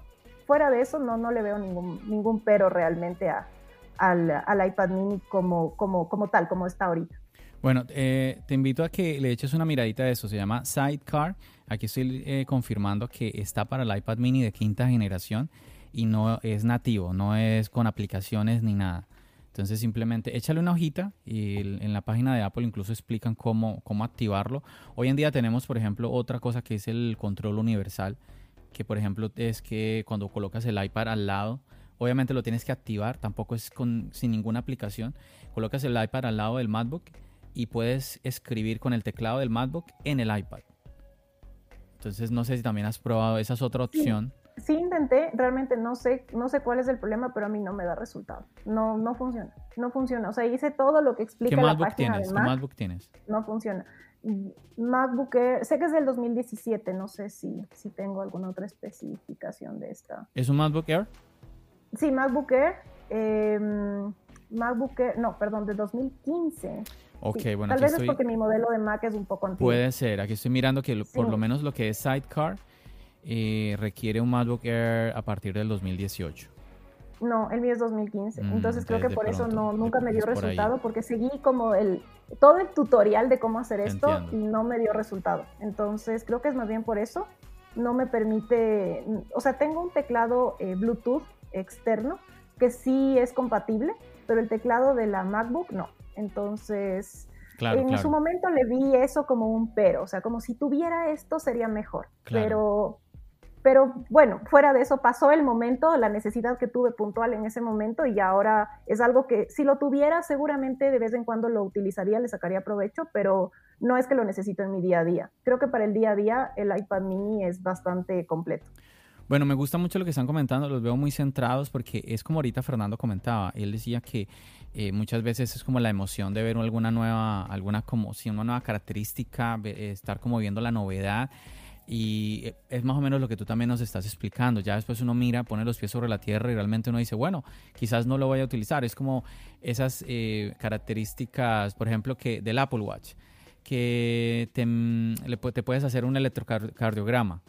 fuera de eso no, no le veo ningún, ningún pero realmente a, al, al, iPad mini como, como, como tal, como está ahorita. Bueno, eh, te invito a que le eches una miradita a eso. Se llama Sidecar. Aquí estoy eh, confirmando que está para el iPad mini de quinta generación y no es nativo, no es con aplicaciones ni nada. Entonces simplemente échale una hojita y en la página de Apple incluso explican cómo, cómo activarlo. Hoy en día tenemos, por ejemplo, otra cosa que es el control universal, que por ejemplo es que cuando colocas el iPad al lado, obviamente lo tienes que activar, tampoco es con, sin ninguna aplicación. Colocas el iPad al lado del MacBook y puedes escribir con el teclado del MacBook en el iPad. Entonces no sé si también has probado, esa es otra opción. Sí, intenté, realmente no sé, no sé cuál es el problema, pero a mí no me da resultado. No, no funciona, no funciona. O sea, hice todo lo que explica ¿Qué la página tienes? ¿Qué MacBook tienes? No funciona. MacBook Air, sé que es del 2017, no sé si, si tengo alguna otra especificación de esta. ¿Es un MacBook Air? Sí, MacBook Air. Em, MacBook Air, no, perdón, de 2015. Ok, bueno, Tal vez es porque mi modelo de Mac es un poco antiguo. Puede ser. Aquí estoy mirando que por lo menos lo que es Sidecar eh, requiere un MacBook Air a partir del 2018. No, el mío es 2015. Mm, entonces creo que por eso no, nunca me dio resultado, porque seguí como el todo el tutorial de cómo hacer esto y no me dio resultado. Entonces creo que es más bien por eso. No me permite, o sea, tengo un teclado eh, Bluetooth externo que sí es compatible, pero el teclado de la MacBook no. Entonces, en su momento le vi eso como un pero, o sea, como si tuviera esto sería mejor. Pero, pero bueno, fuera de eso pasó el momento, la necesidad que tuve puntual en ese momento y ahora es algo que si lo tuviera seguramente de vez en cuando lo utilizaría, le sacaría provecho, pero no es que lo necesito en mi día a día. Creo que para el día a día el iPad mini es bastante completo. Bueno, me gusta mucho lo que están comentando, los veo muy centrados porque es como ahorita Fernando comentaba, él decía que eh, muchas veces es como la emoción de ver alguna nueva, alguna como si una nueva característica, estar como viendo la novedad y eh, es más o menos lo que tú también nos estás explicando. Ya después uno mira, pone los pies sobre la tierra y realmente uno dice, bueno, quizás no lo voy a utilizar. Es como esas eh, características, por ejemplo, que del Apple Watch, que te, mm, te puedes hacer un electrocardiograma.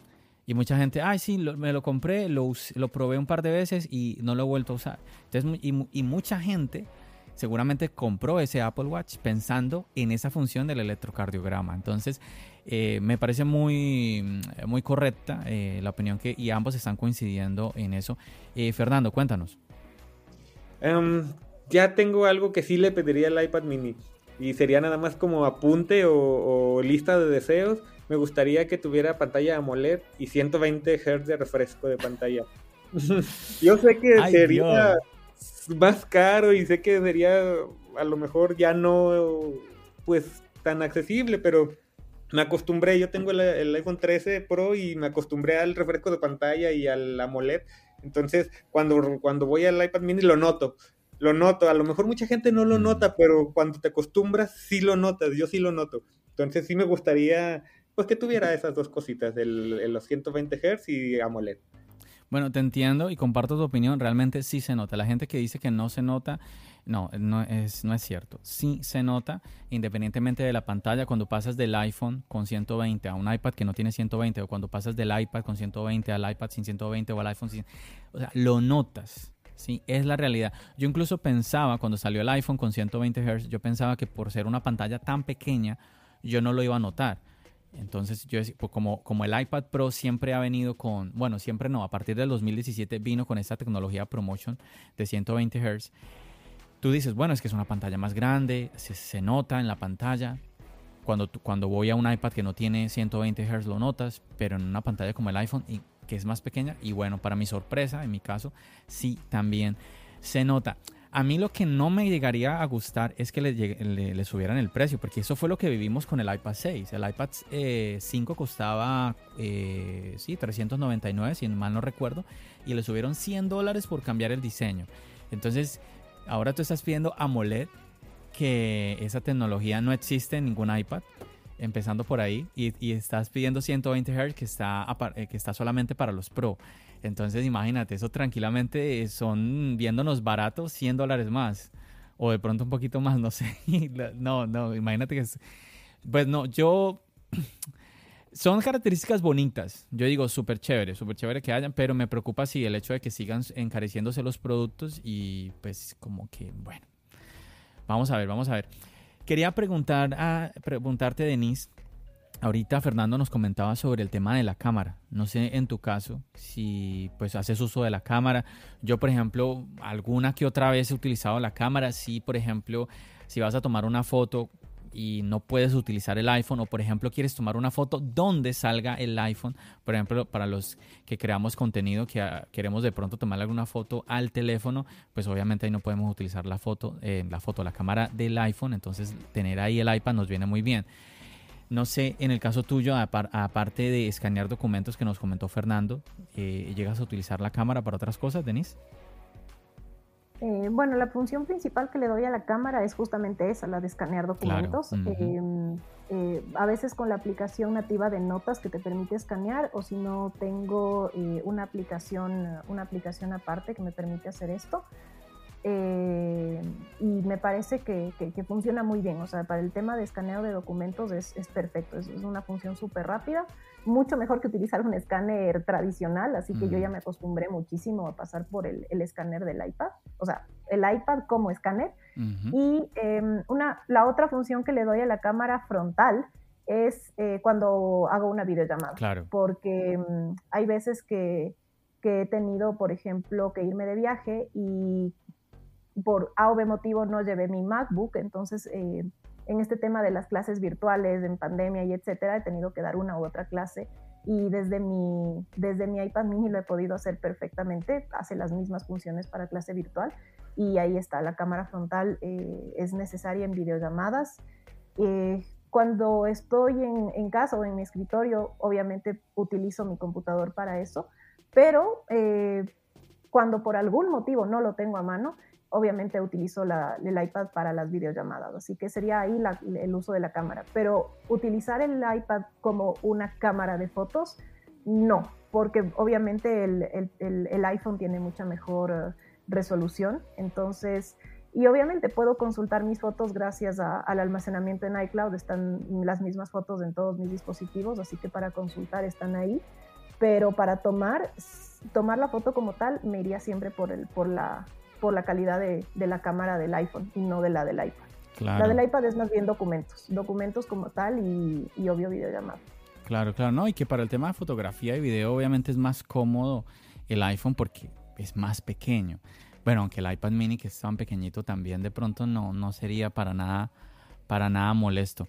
Y mucha gente, ay, sí, me lo compré, lo, lo probé un par de veces y no lo he vuelto a usar. Entonces, y, mucha gente seguramente compró ese Apple Watch pensando en esa función del electrocardiograma. Entonces, eh, me parece muy, muy correcta eh, la opinión que, y ambos están coincidiendo en eso. Eh, Fernando, cuéntanos. Em, ya tengo algo que sí le pediría al iPad mini y sería nada más como apunte o lista de deseos me gustaría que tuviera pantalla AMOLED y 120 Hz de refresco de pantalla. Yo sé que sería más caro y sé que sería a lo mejor ya no pues tan accesible, pero me acostumbré, yo tengo el, iPhone 13 Pro y me acostumbré al refresco de pantalla y al AMOLED. Entonces, cuando, cuando voy al iPad mini lo noto, lo noto. A lo mejor mucha gente no lo mm. nota, pero cuando te acostumbras sí lo notas, yo sí lo noto. Entonces sí me gustaría pues que tuviera esas dos cositas, el, los 120 Hz y AMOLED. Bueno, te entiendo y comparto tu opinión. Realmente sí se nota. La gente que dice que no se nota, no, no es, no es cierto. Sí se nota, independientemente de la pantalla, cuando pasas del iPhone con 120 a un iPad que no tiene 120, o cuando pasas del iPad con 120 al iPad sin 120 o al iPhone sin... O sea, lo notas. Sí, es la realidad. Yo incluso pensaba, cuando salió el iPhone con 120 Hz, yo pensaba que por ser una pantalla tan pequeña, yo no lo iba a notar Entonces, yo pues como, como el iPad Pro siempre ha venido con, bueno, siempre no, a partir del 2017 vino con esta tecnología ProMotion de 120 Hz. Tú dices, bueno, es que es una pantalla más grande, se, se nota en la pantalla. Cuando, cuando voy a un iPad que no tiene 120 Hz lo notas, pero en una pantalla como el iPhone, que es más pequeña, y bueno, para mi sorpresa, en mi caso, sí también se nota. A mí lo que no me llegaría a gustar es que le, subieran el precio, porque eso fue lo que vivimos con el iPad 6. El iPad 5 eh, costaba, eh, sí, 399, si mal no recuerdo, y le subieron 100 dólares por cambiar el diseño. Entonces, ahora tú estás pidiendo AMOLED, que esa tecnología no existe en ningún iPad, empezando por ahí, y, estás pidiendo 120 Hz que está, eh, que está solamente para los Pro. Entonces imagínate, eso tranquilamente son viéndonos baratos 100 dólares más. O de pronto un poquito más, no sé. no, no, imagínate que es... Pues no, yo... Son características bonitas. Yo digo súper chévere, súper chévere que hayan, pero me preocupa si el hecho de que sigan encareciéndose los productos y pues como que, bueno. Vamos a ver, vamos a ver. Quería preguntar a, preguntarte, Denise, Ahorita Fernando nos comentaba sobre el tema de la cámara. No sé en tu caso si pues haces uso de la cámara. Yo, por ejemplo, alguna que otra vez he utilizado la cámara. Si, por ejemplo, si vas a tomar una foto y no puedes utilizar el iPhone o por ejemplo quieres tomar una foto donde salga el iPhone, por ejemplo para los que creamos contenido que ah, queremos de pronto tomar alguna foto al teléfono, pues obviamente ahí no podemos utilizar la foto, eh, la foto, la cámara del iPhone, entonces tener ahí el iPad nos viene muy bien. No sé, en el caso tuyo, aparte de escanear documentos que nos comentó Fernando, eh, ¿llegas a utilizar la cámara para otras cosas, Denise? Eh, bueno, la función principal que le doy a la cámara es justamente esa, la de escanear documentos. Em, eh, a veces con la aplicación nativa de notas que te permite escanear, o si no tengo una aplicación, una aplicación aparte que me permite hacer esto. Eh, y me parece que, funciona muy bien. O sea, para el tema de escaneo de documentos es, perfecto. Es, una función súper rápida, mucho mejor que utilizar un escáner tradicional. Así que yo ya me acostumbré muchísimo a pasar por el, escáner del iPad. O sea, el iPad como escáner. Y em, una, la otra función que le doy a la cámara frontal es eh, cuando hago una videollamada. Claro. Porque em, hay veces que que he tenido, por ejemplo, que irme de viaje y por A o B motivo no llevé mi MacBook, entonces eh, en este tema de las clases virtuales, en pandemia y etcétera, he tenido que dar una u otra clase y desde mi, desde mi iPad mini lo he podido hacer perfectamente, hace las mismas funciones para clase virtual y ahí está, la cámara frontal eh, es necesaria en videollamadas. Eh, cuando estoy en, en, casa o en mi escritorio, obviamente utilizo mi computador para eso, pero cuando por algún motivo no lo tengo a mano, obviamente utilizo el iPad para las videollamadas, así que sería ahí el uso de la cámara. Pero utilizar el iPad como una cámara de fotos, no, porque obviamente el, iPhone tiene mucha mejor eh, resolución, entonces, y obviamente puedo consultar mis fotos gracias al almacenamiento en iCloud, están las mismas fotos en todos mis dispositivos, así que para consultar están ahí, pero para tomar, tomar la foto como tal, me iría siempre por, el, por la por la calidad de, la cámara del iPhone y no de la del iPad. La del iPad es más bien documentos, documentos como tal y, y obvio videollamada. Claro, claro, no, y que para el tema de fotografía y video obviamente es más cómodo el iPhone porque es más pequeño. Bueno, aunque el iPad mini que es tan pequeñito también de pronto no, no sería para nada, para nada molesto.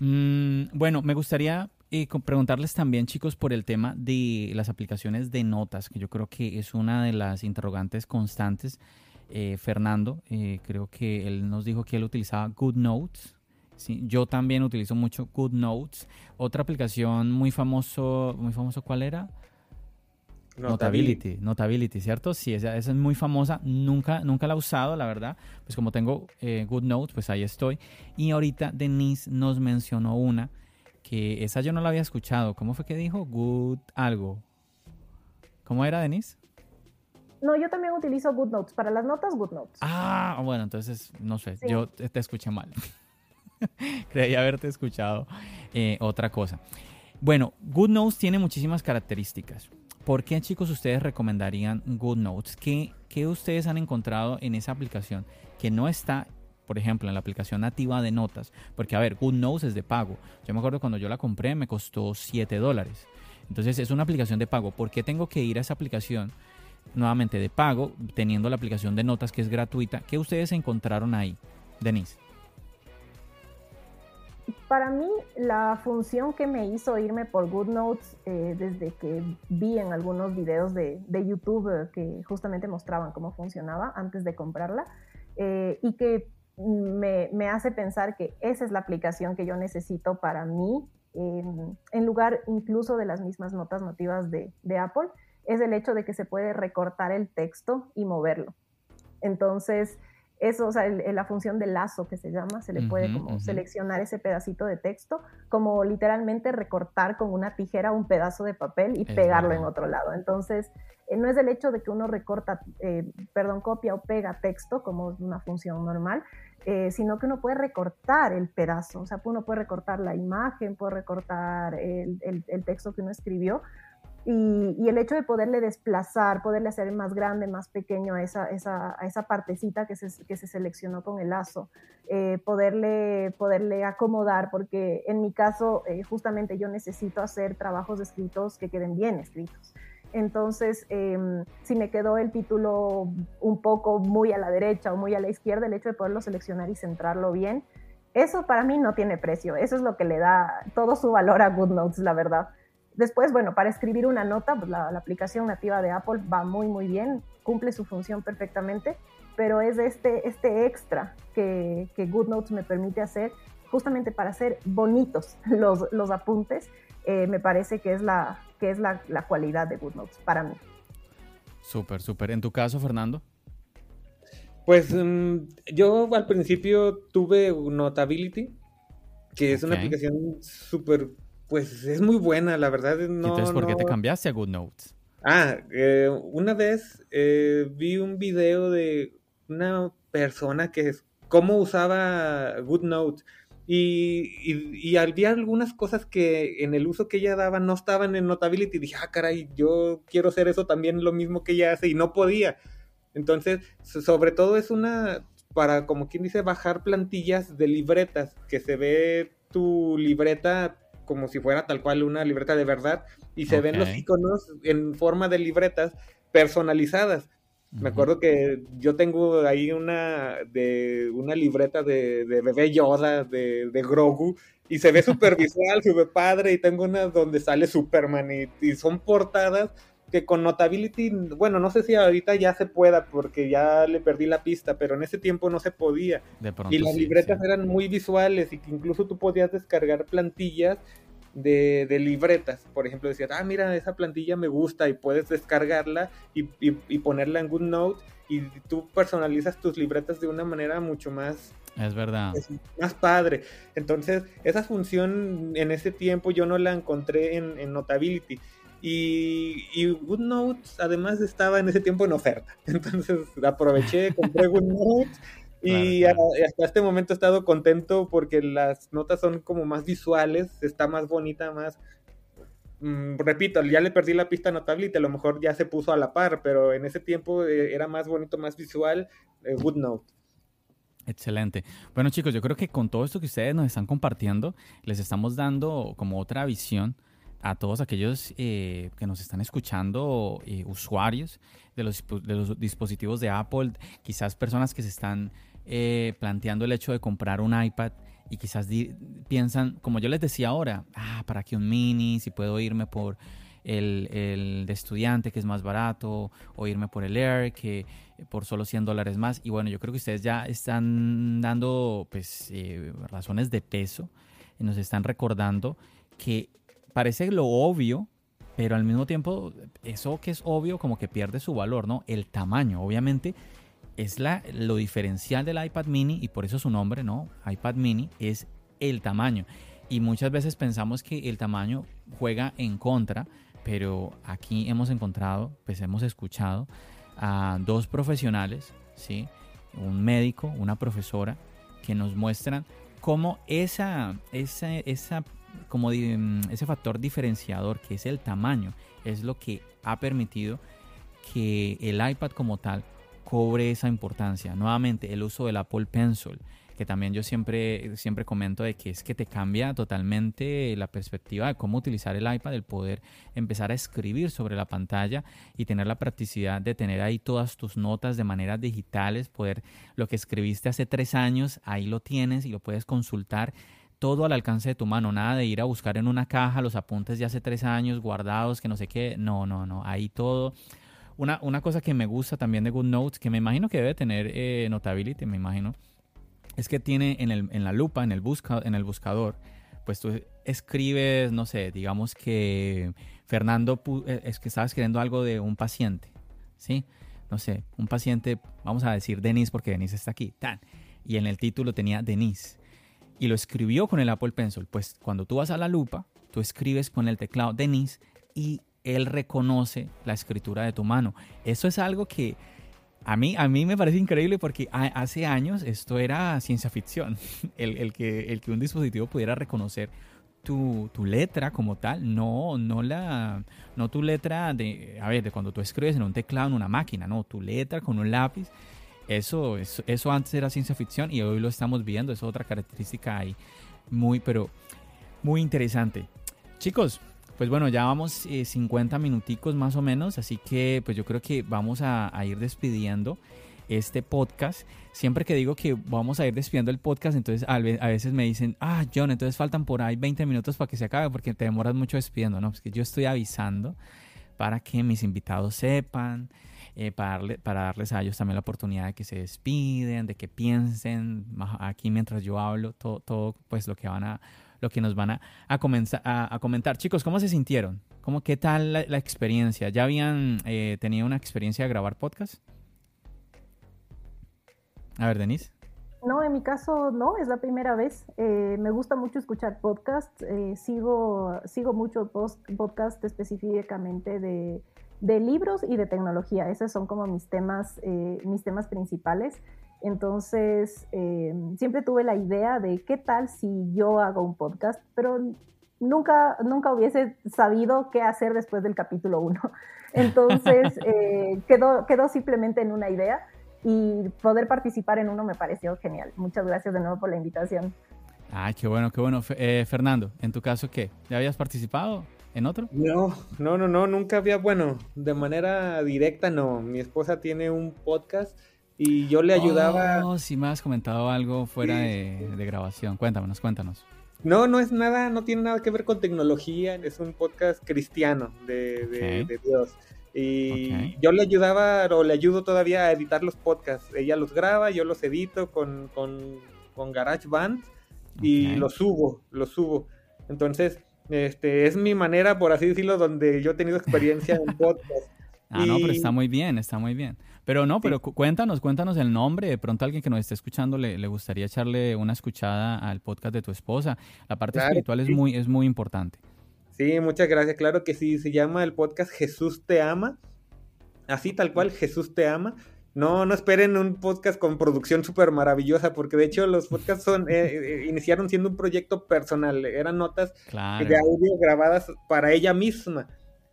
Mm, bueno, me gustaría eh, preguntarles también, chicos, por el tema de las aplicaciones de notas, que yo creo que es una de las interrogantes constantes. Eh, Fernando, eh, creo que él nos dijo que él utilizaba GoodNotes. ¿sí? Yo también utilizo mucho GoodNotes. Otra aplicación muy famoso, muy famoso, ¿cuál era? Notability. Notability, ¿cierto? Sí, esa, es muy famosa. Nunca, nunca la he usado, la verdad. Pues como tengo GoodNotes, pues ahí estoy. Y ahorita Denise nos mencionó una que esa yo no la había escuchado. ¿Cómo fue que dijo? Good algo. ¿Cómo era, Denise? No, yo también utilizo GoodNotes. Para las notas, GoodNotes. Ah, bueno, entonces, no sé, yo te escuché mal. Creí haberte escuchado eh, otra cosa. Bueno, GoodNotes tiene muchísimas características. ¿Por qué, chicos, ustedes recomendarían GoodNotes? ¿Qué, ¿Qué ustedes han encontrado en esa aplicación que no está por ejemplo, en la aplicación nativa de notas, porque a ver, GoodNotes es de pago. Yo me acuerdo cuando yo la compré me costó 7 dólares. Entonces es una aplicación de pago. ¿Por qué tengo que ir a esa aplicación nuevamente de pago, teniendo la aplicación de notas que es gratuita? ¿Qué ustedes encontraron ahí, Denise? Para mí, la función que me hizo irme por GoodNotes eh, desde que vi en algunos videos de, YouTube eh, que justamente mostraban cómo funcionaba antes de comprarla eh, y que me, hace pensar que esa es la aplicación que yo necesito para mí, en lugar incluso de las mismas notas nativas de, de Apple, es el hecho de que se puede recortar el texto y moverlo. Entonces, eso, o sea, la función de lazo que se llama, se le puede como seleccionar ese pedacito de texto, como literalmente recortar con una tijera un pedazo de papel y pegarlo en otro lado. Entonces, eh, no es el hecho de que uno recorta, eh, perdón, copia o pega texto como una función normal, eh, sino que uno puede recortar el pedazo, o sea, uno puede recortar la imagen, puede recortar el, el texto que uno escribió y, el hecho de poderle desplazar, poderle hacer más grande, más pequeño a esa, partecita que se, seleccionó con el lazo, eh, poderle, poderle acomodar, porque en mi caso eh, justamente yo necesito hacer trabajos escritos que queden bien escritos. Entonces, em, si me quedó el título un poco muy a la derecha o muy a la izquierda, el hecho de poderlo seleccionar y centrarlo bien, eso para mí no tiene precio. Eso es lo que le da todo su valor a GoodNotes, la verdad. Después, bueno, para escribir una nota, pues la, aplicación nativa de Apple va muy, muy bien, cumple su función perfectamente, pero es este, este extra que, que GoodNotes me permite hacer justamente para hacer bonitos los, los apuntes, eh, me parece que es, la, que es la, la cualidad de GoodNotes para mí. Súper, súper. ¿En tu caso, Fernando? Pues mm, yo al principio tuve Notability, que es una aplicación súper pues es muy buena, la verdad. No, Entonces, ¿por qué te cambiaste a GoodNotes? Ah, eh, una vez eh, vi un video de una persona que es cómo usaba GoodNotes y, y, y, había algunas cosas que en el uso que ella daba no estaban en Notability dije, ah, caray, yo quiero hacer eso también lo mismo que ella hace y no podía. Entonces, sobre todo es una, para como quien dice, bajar plantillas de libretas, que se ve tu libreta como si fuera tal cual una libreta de verdad y se ven los iconos en forma de libretas personalizadas. Me acuerdo que yo tengo ahí una de una libreta de, de bebé Yoda, de, de, Grogu, y se ve súper visual, súper padre, y tengo una donde sale Superman, y, son portadas que con Notability, bueno, no sé si ahorita ya se pueda, porque ya le perdí la pista, pero en ese tiempo no se podía. y las libretas eran muy visuales y que incluso tú podías descargar plantillas de, de, libretas. Por ejemplo, decías, ah, mira, esa plantilla me gusta y puedes descargarla y, y, ponerla en GoodNote y tú personalizas tus libretas de una manera mucho más... Es verdad. más padre. Entonces, esa función en ese tiempo yo no la encontré en, en Notability. Y, y, además estaba en ese tiempo en oferta. Entonces aproveché, compré GoodNotes y hasta este momento he estado contento porque las notas son como más visuales, está más bonita, más... Mm, repito, ya le perdí la pista notable y a lo mejor ya se puso a la par, pero en ese tiempo eh, era más bonito, más visual, eh, GoodNote. Excelente. Bueno chicos, yo creo que con todo esto que ustedes nos están compartiendo, les estamos dando como otra visión a todos aquellos eh, que nos están escuchando, usuarios de los, de los, dispositivos de Apple, quizás personas que se están eh, planteando el hecho de comprar un iPad y quizás piensan, como yo les decía ahora, ah, ¿para qué un mini? Si puedo irme por el, el, de estudiante que es más barato o irme por el Air que por solo 100 dólares más. Y bueno, yo creo que ustedes ya están dando pues eh, razones de peso y nos están recordando que parece lo obvio, pero al mismo tiempo eso que es obvio como que pierde su valor, ¿no? El tamaño, obviamente es la, lo diferencial del iPad mini y por eso su nombre, ¿no? iPad mini es el tamaño. Y muchas veces pensamos que el tamaño juega en contra, pero aquí hemos encontrado, pues hemos escuchado a dos profesionales, ¿sí? Un médico, una profesora, que nos muestran cómo esa, esa, esa, como ese factor diferenciador que es el tamaño, es lo que ha permitido que el iPad como tal cobre esa importancia. Nuevamente, el uso del Apple Pencil, que también yo siempre, siempre comento de que es que te cambia totalmente la perspectiva de cómo utilizar el iPad, el poder empezar a escribir sobre la pantalla y tener la practicidad de tener ahí todas tus notas de manera digitales, poder lo que escribiste hace tres años, ahí lo tienes y lo puedes consultar todo al alcance de tu mano, nada de ir a buscar en una caja los apuntes de hace tres años guardados, que no sé qué, no, no, no, ahí todo. Una, una cosa que me gusta también de GoodNotes, que me imagino que debe tener eh, Notability, me imagino, es que tiene en, el, en la lupa, en el, busca, en el buscador, pues tú escribes, no sé, digamos que Fernando eh, es que estaba escribiendo algo de un paciente, ¿sí? No sé, un paciente, vamos a decir Denise porque Denise está aquí, tan, y en el título tenía Denise, y lo escribió con el Apple Pencil. Pues cuando tú vas a la lupa, tú escribes con el teclado Denise y él reconoce la escritura de tu mano. Eso es algo que a mí, a mí me parece increíble porque hace años esto era ciencia ficción. El, que, el que un dispositivo pudiera reconocer tu, letra como tal, no, no la, no tu letra de, a ver, de cuando tú escribes en un teclado en una máquina, no, tu letra con un lápiz. Eso, eso, antes era ciencia ficción y hoy lo estamos viendo, es otra característica ahí muy, pero muy interesante. Chicos, pues bueno, ya vamos 50 eh, minuticos más o menos, así que pues yo creo que vamos a, ir despidiendo este podcast. Siempre que digo que vamos a ir despidiendo el podcast, entonces a, veces me dicen, ah, John, entonces faltan por ahí 20 minutos para que se acabe porque te demoras mucho despidiendo. No, es que yo estoy avisando para que mis invitados sepan, eh, para, darles a ellos también la oportunidad de que se despiden, de que piensen aquí mientras yo hablo, todo, todo pues lo que van a lo que nos van a, comenzar, a, comentar. Chicos, ¿cómo se sintieron? ¿Cómo, ¿Qué tal la, experiencia? ¿Ya habían eh, tenido una experiencia de grabar podcast? A ver, Denise. No, en mi caso no, es la primera vez. Eh, me gusta mucho escuchar podcasts. Sigo, sigo mucho podcast específicamente de, de, libros y de tecnología. Esos son como mis temas, mis temas principales. Entonces, eh, siempre tuve la idea de qué tal si yo hago un podcast, pero nunca, nunca hubiese sabido qué hacer después del capítulo 1. Entonces, eh, quedó, quedó simplemente en una idea y poder participar en uno me pareció genial. Muchas gracias de nuevo por la invitación. Ay, qué bueno, qué bueno. Eh, Fernando, ¿en tu caso qué? ¿Ya habías participado en otro? No, no, no, no, nunca había, bueno, de manera directa no. Mi esposa tiene un podcast y yo le ayudaba. No, si me has comentado algo fuera de, grabación. Cuéntanos, cuéntanos. No, no es nada, no tiene nada que ver con tecnología, es un podcast cristiano de, Dios. Y yo le ayudaba, o le ayudo todavía a editar los podcasts. Ella los graba, yo los edito con, con, con GarageBand y los subo, los subo. Entonces, este, es mi manera, por así decirlo, donde yo he tenido experiencia en podcast. Ah, no, pero está muy bien, está muy bien. Pero no, pero cuéntanos, cuéntanos el nombre. De pronto alguien que nos esté escuchando le, le gustaría echarle una escuchada al podcast de tu esposa. La parte espiritual es muy, es muy importante. Sí, muchas gracias. Claro que sí, se llama el podcast Jesús te ama. Así tal cual, Jesús te ama. No, no esperen un podcast con producción súper maravillosa, porque de hecho los podcasts son, eh, eh, iniciaron siendo un proyecto personal, eran notas de audio grabadas para ella misma.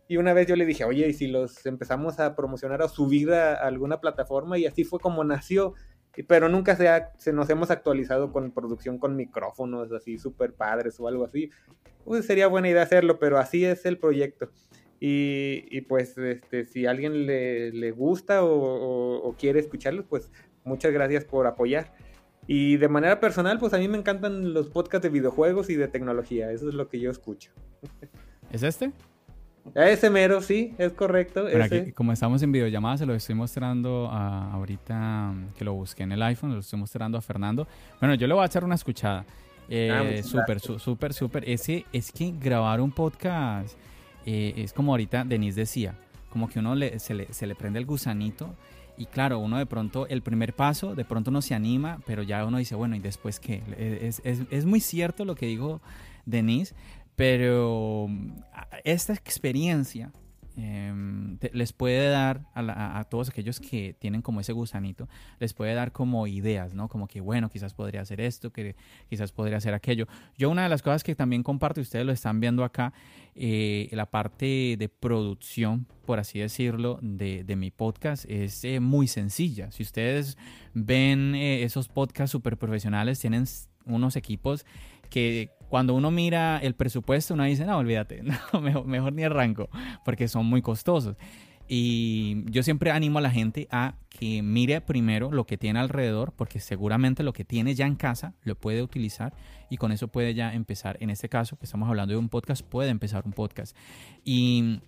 Y una vez yo le dije, oye, ¿y si los empezamos a promocionar o subir a, alguna plataforma? Y así fue como nació. Pero nunca se, se nos hemos actualizado con producción con micrófonos así súper padres o algo así. Pues sería buena idea hacerlo, pero así es el proyecto. Y, y pues este, si a alguien le, le gusta o, o, quiere escucharlos, pues muchas gracias por apoyar. Y de manera personal, pues a mí me encantan los podcasts de videojuegos y de tecnología. Eso es lo que yo escucho. ¿Es este? Ese mero, sí, es correcto. como estamos en videollamada, se lo estoy mostrando ahorita que lo busqué en el iPhone, lo estoy mostrando a Fernando. Bueno, yo le voy a echar una escuchada. Eh, súper, súper, súper. Ese es que grabar un podcast eh, es como ahorita Denise decía, como que uno se, le, prende el gusanito. Y claro, uno de pronto, el primer paso, de pronto uno se anima, pero ya uno dice, bueno, ¿y después qué? Es, es, es muy cierto lo que dijo Denise, pero esta experiencia em, les puede dar a, todos aquellos que tienen como ese gusanito, les puede dar como ideas, ¿no? Como que, bueno, quizás podría hacer esto, que quizás podría hacer aquello. Yo una de las cosas que también comparto, y ustedes lo están viendo acá, eh, la parte de producción, por así decirlo, de, de mi podcast es eh, muy sencilla. Si ustedes ven eh, esos podcasts súper profesionales, tienen unos equipos que cuando uno mira el presupuesto, uno dice, no, olvídate, no, mejor, ni arranco, porque son muy costosos. Y yo siempre animo a la gente a que mire primero lo que tiene alrededor, porque seguramente lo que tiene ya en casa lo puede utilizar y con eso puede ya empezar. En este caso, que estamos hablando de un podcast, puede empezar un podcast. Y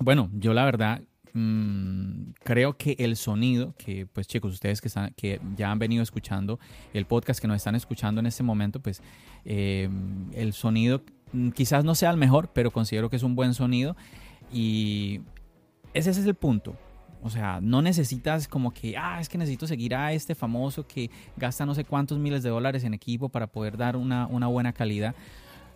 bueno, yo la verdad Mm, creo que el sonido, que pues chicos, ustedes que, están, que ya han venido escuchando el podcast, que nos están escuchando en este momento, pues eh, el sonido mm, quizás no sea el mejor, pero considero que es un buen sonido y ese es el punto. O sea, no necesitas como que, ah, es que necesito seguir a este famoso que gasta no sé cuántos miles de dólares en equipo para poder dar una, una buena calidad.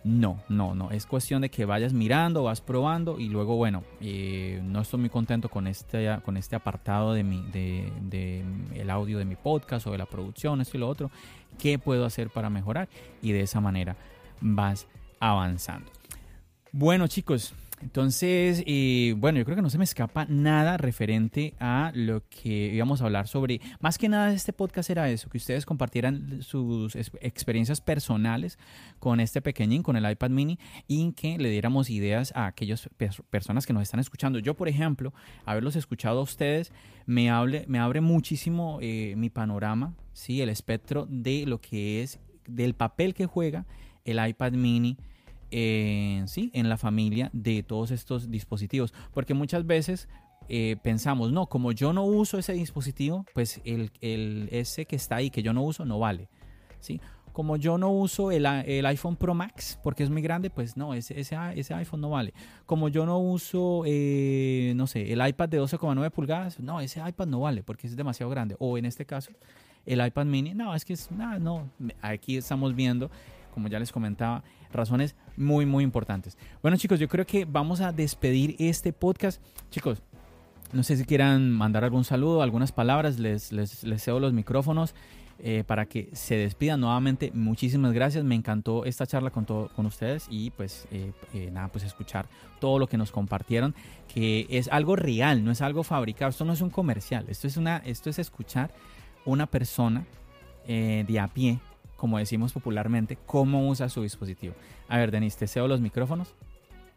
No, no, no. Es cuestión de que vayas mirando, vas probando y luego, bueno, eh, no estoy muy contento con este, con este apartado de, mi, de, el audio de mi podcast o de la producción, esto y lo otro. ¿Qué puedo hacer para mejorar? Y de esa manera vas avanzando. Bueno, chicos, entonces, eh, bueno, yo creo que no se me escapa nada referente a lo que íbamos a hablar sobre. Más que nada, este podcast era eso, que ustedes compartieran sus experiencias personales con este pequeñín, con el iPad mini, y que le diéramos ideas a aquellas personas que nos están escuchando. Yo, por ejemplo, haberlos escuchado a ustedes, me, hable, me abre muchísimo eh, mi panorama, ¿sí? el espectro de lo que es, del papel que juega el iPad mini sí, en la familia de todos estos dispositivos. Porque muchas veces eh, pensamos, no, como yo no uso ese dispositivo, pues el, el, ese que está ahí, que yo no uso, no vale. ¿sí? Como yo no uso el, el iPhone Pro Max porque es muy grande, pues no, ese, ese, ese iPhone no vale. Como yo no uso, eh, no sé, el iPad de 12,9 pulgadas, no, ese iPad no vale porque es demasiado grande. O en este caso, el iPad mini, no, es que es, nada, no, aquí estamos viendo, como ya les comentaba, razones muy, muy importantes. Bueno, chicos, yo creo que vamos a despedir este podcast. Chicos, no sé si quieran mandar algún saludo, algunas palabras, les, les, les cedo los micrófonos. Eh, para que se despidan nuevamente. Muchísimas gracias, me encantó esta charla con, todo, con ustedes y pues eh, eh, nada, pues escuchar todo lo que nos compartieron, que es algo real, no es algo fabricado, esto no es un comercial, esto es, una, esto es escuchar una persona de a pie como decimos popularmente, cómo usa su dispositivo. A ver, Denise, te cedo los micrófonos.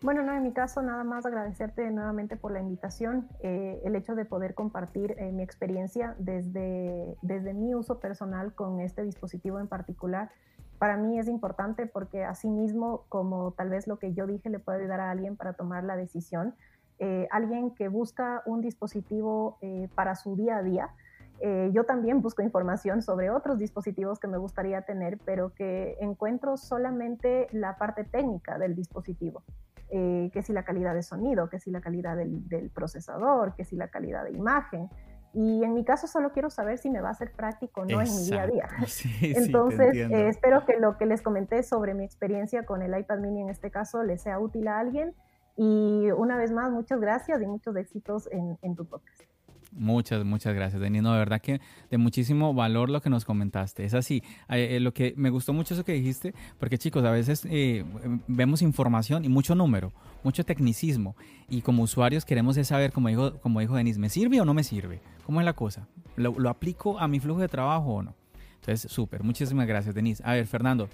Bueno, no, en mi caso nada más agradecerte nuevamente por la invitación, eh, el hecho de poder compartir eh, mi experiencia desde, desde mi uso personal con este dispositivo en particular. Para mí es importante porque asimismo, como tal vez lo que yo dije le puede ayudar a alguien para tomar la decisión, eh, alguien que busca un dispositivo para su día a día, eh, yo también busco información sobre otros dispositivos que me gustaría tener, pero que encuentro solamente la parte técnica del dispositivo. Eh, que si la calidad de sonido, que si la calidad del, procesador, que si la calidad de imagen. Y en mi caso solo quiero saber si me va a ser práctico o no en mi día a día. Entonces, eh, espero que lo que les comenté sobre mi experiencia con el iPad mini en este caso les sea útil a alguien. Y una vez más, muchas gracias y muchos éxitos en, en tu podcast. Muchas, muchas gracias, Denis. No, de verdad que de muchísimo valor lo que nos comentaste. Es así. Eh, eh, lo que me gustó mucho eso que dijiste, porque chicos, a veces eh, vemos información y mucho número, mucho tecnicismo. Y como usuarios queremos saber, como dijo, como dijo Denis, ¿me sirve o no me sirve? ¿Cómo es la cosa? ¿Lo, aplico a mi flujo de trabajo o no? Entonces, súper. Muchísimas gracias, Denis. A ver, Fernando.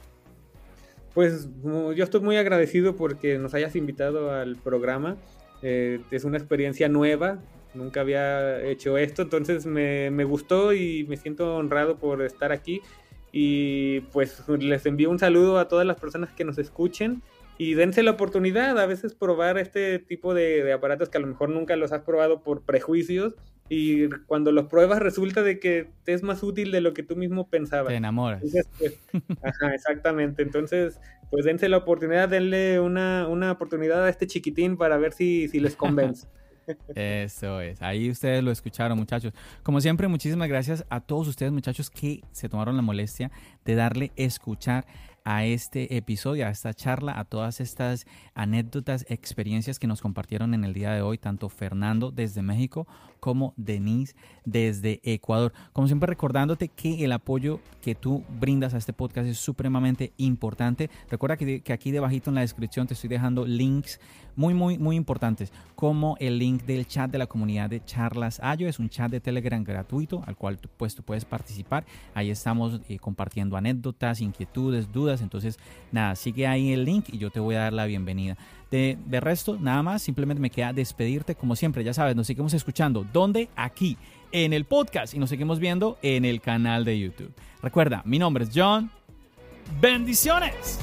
Pues yo estoy muy agradecido porque nos hayas invitado al programa. es una experiencia nueva, nunca había hecho esto, entonces me, me, gustó y me siento honrado por estar aquí. Y pues les envío un saludo a todas las personas que nos escuchen y dense la oportunidad a veces probar este tipo de, aparatos que a lo mejor nunca los has probado por prejuicios y cuando los pruebas resulta de que te es más útil de lo que tú mismo pensabas. Te enamoras. Pues, ajá, exactamente. Entonces, pues dense la oportunidad, denle una, una oportunidad a este chiquitín para ver si, si les convence. Eso es. Ahí ustedes lo escucharon, muchachos. Como siempre, muchísimas gracias a todos ustedes, muchachos, que se tomaron la molestia de darle escuchar a este episodio, a esta charla, a todas estas anécdotas, experiencias que nos compartieron en el día de hoy, tanto Fernando desde México como Denise desde Ecuador. Como siempre recordándote que el apoyo que tú brindas a este podcast es supremamente importante. Recuerda que, que aquí debajito en la descripción te estoy dejando links muy, muy, muy importantes, como el link del chat de la comunidad de Charlas Ayo. Es un chat de Telegram gratuito al cual pues, tú puedes participar. Ahí estamos eh, compartiendo anécdotas, inquietudes, Entonces, nada, sigue ahí el link y yo te voy a dar la bienvenida. De, de resto, nada más, simplemente me queda despedirte. Como siempre, ya sabes, nos seguimos escuchando. ¿Dónde? Aquí, en el podcast y nos seguimos viendo en el canal de YouTube. Recuerda, mi nombre es John. Bendiciones.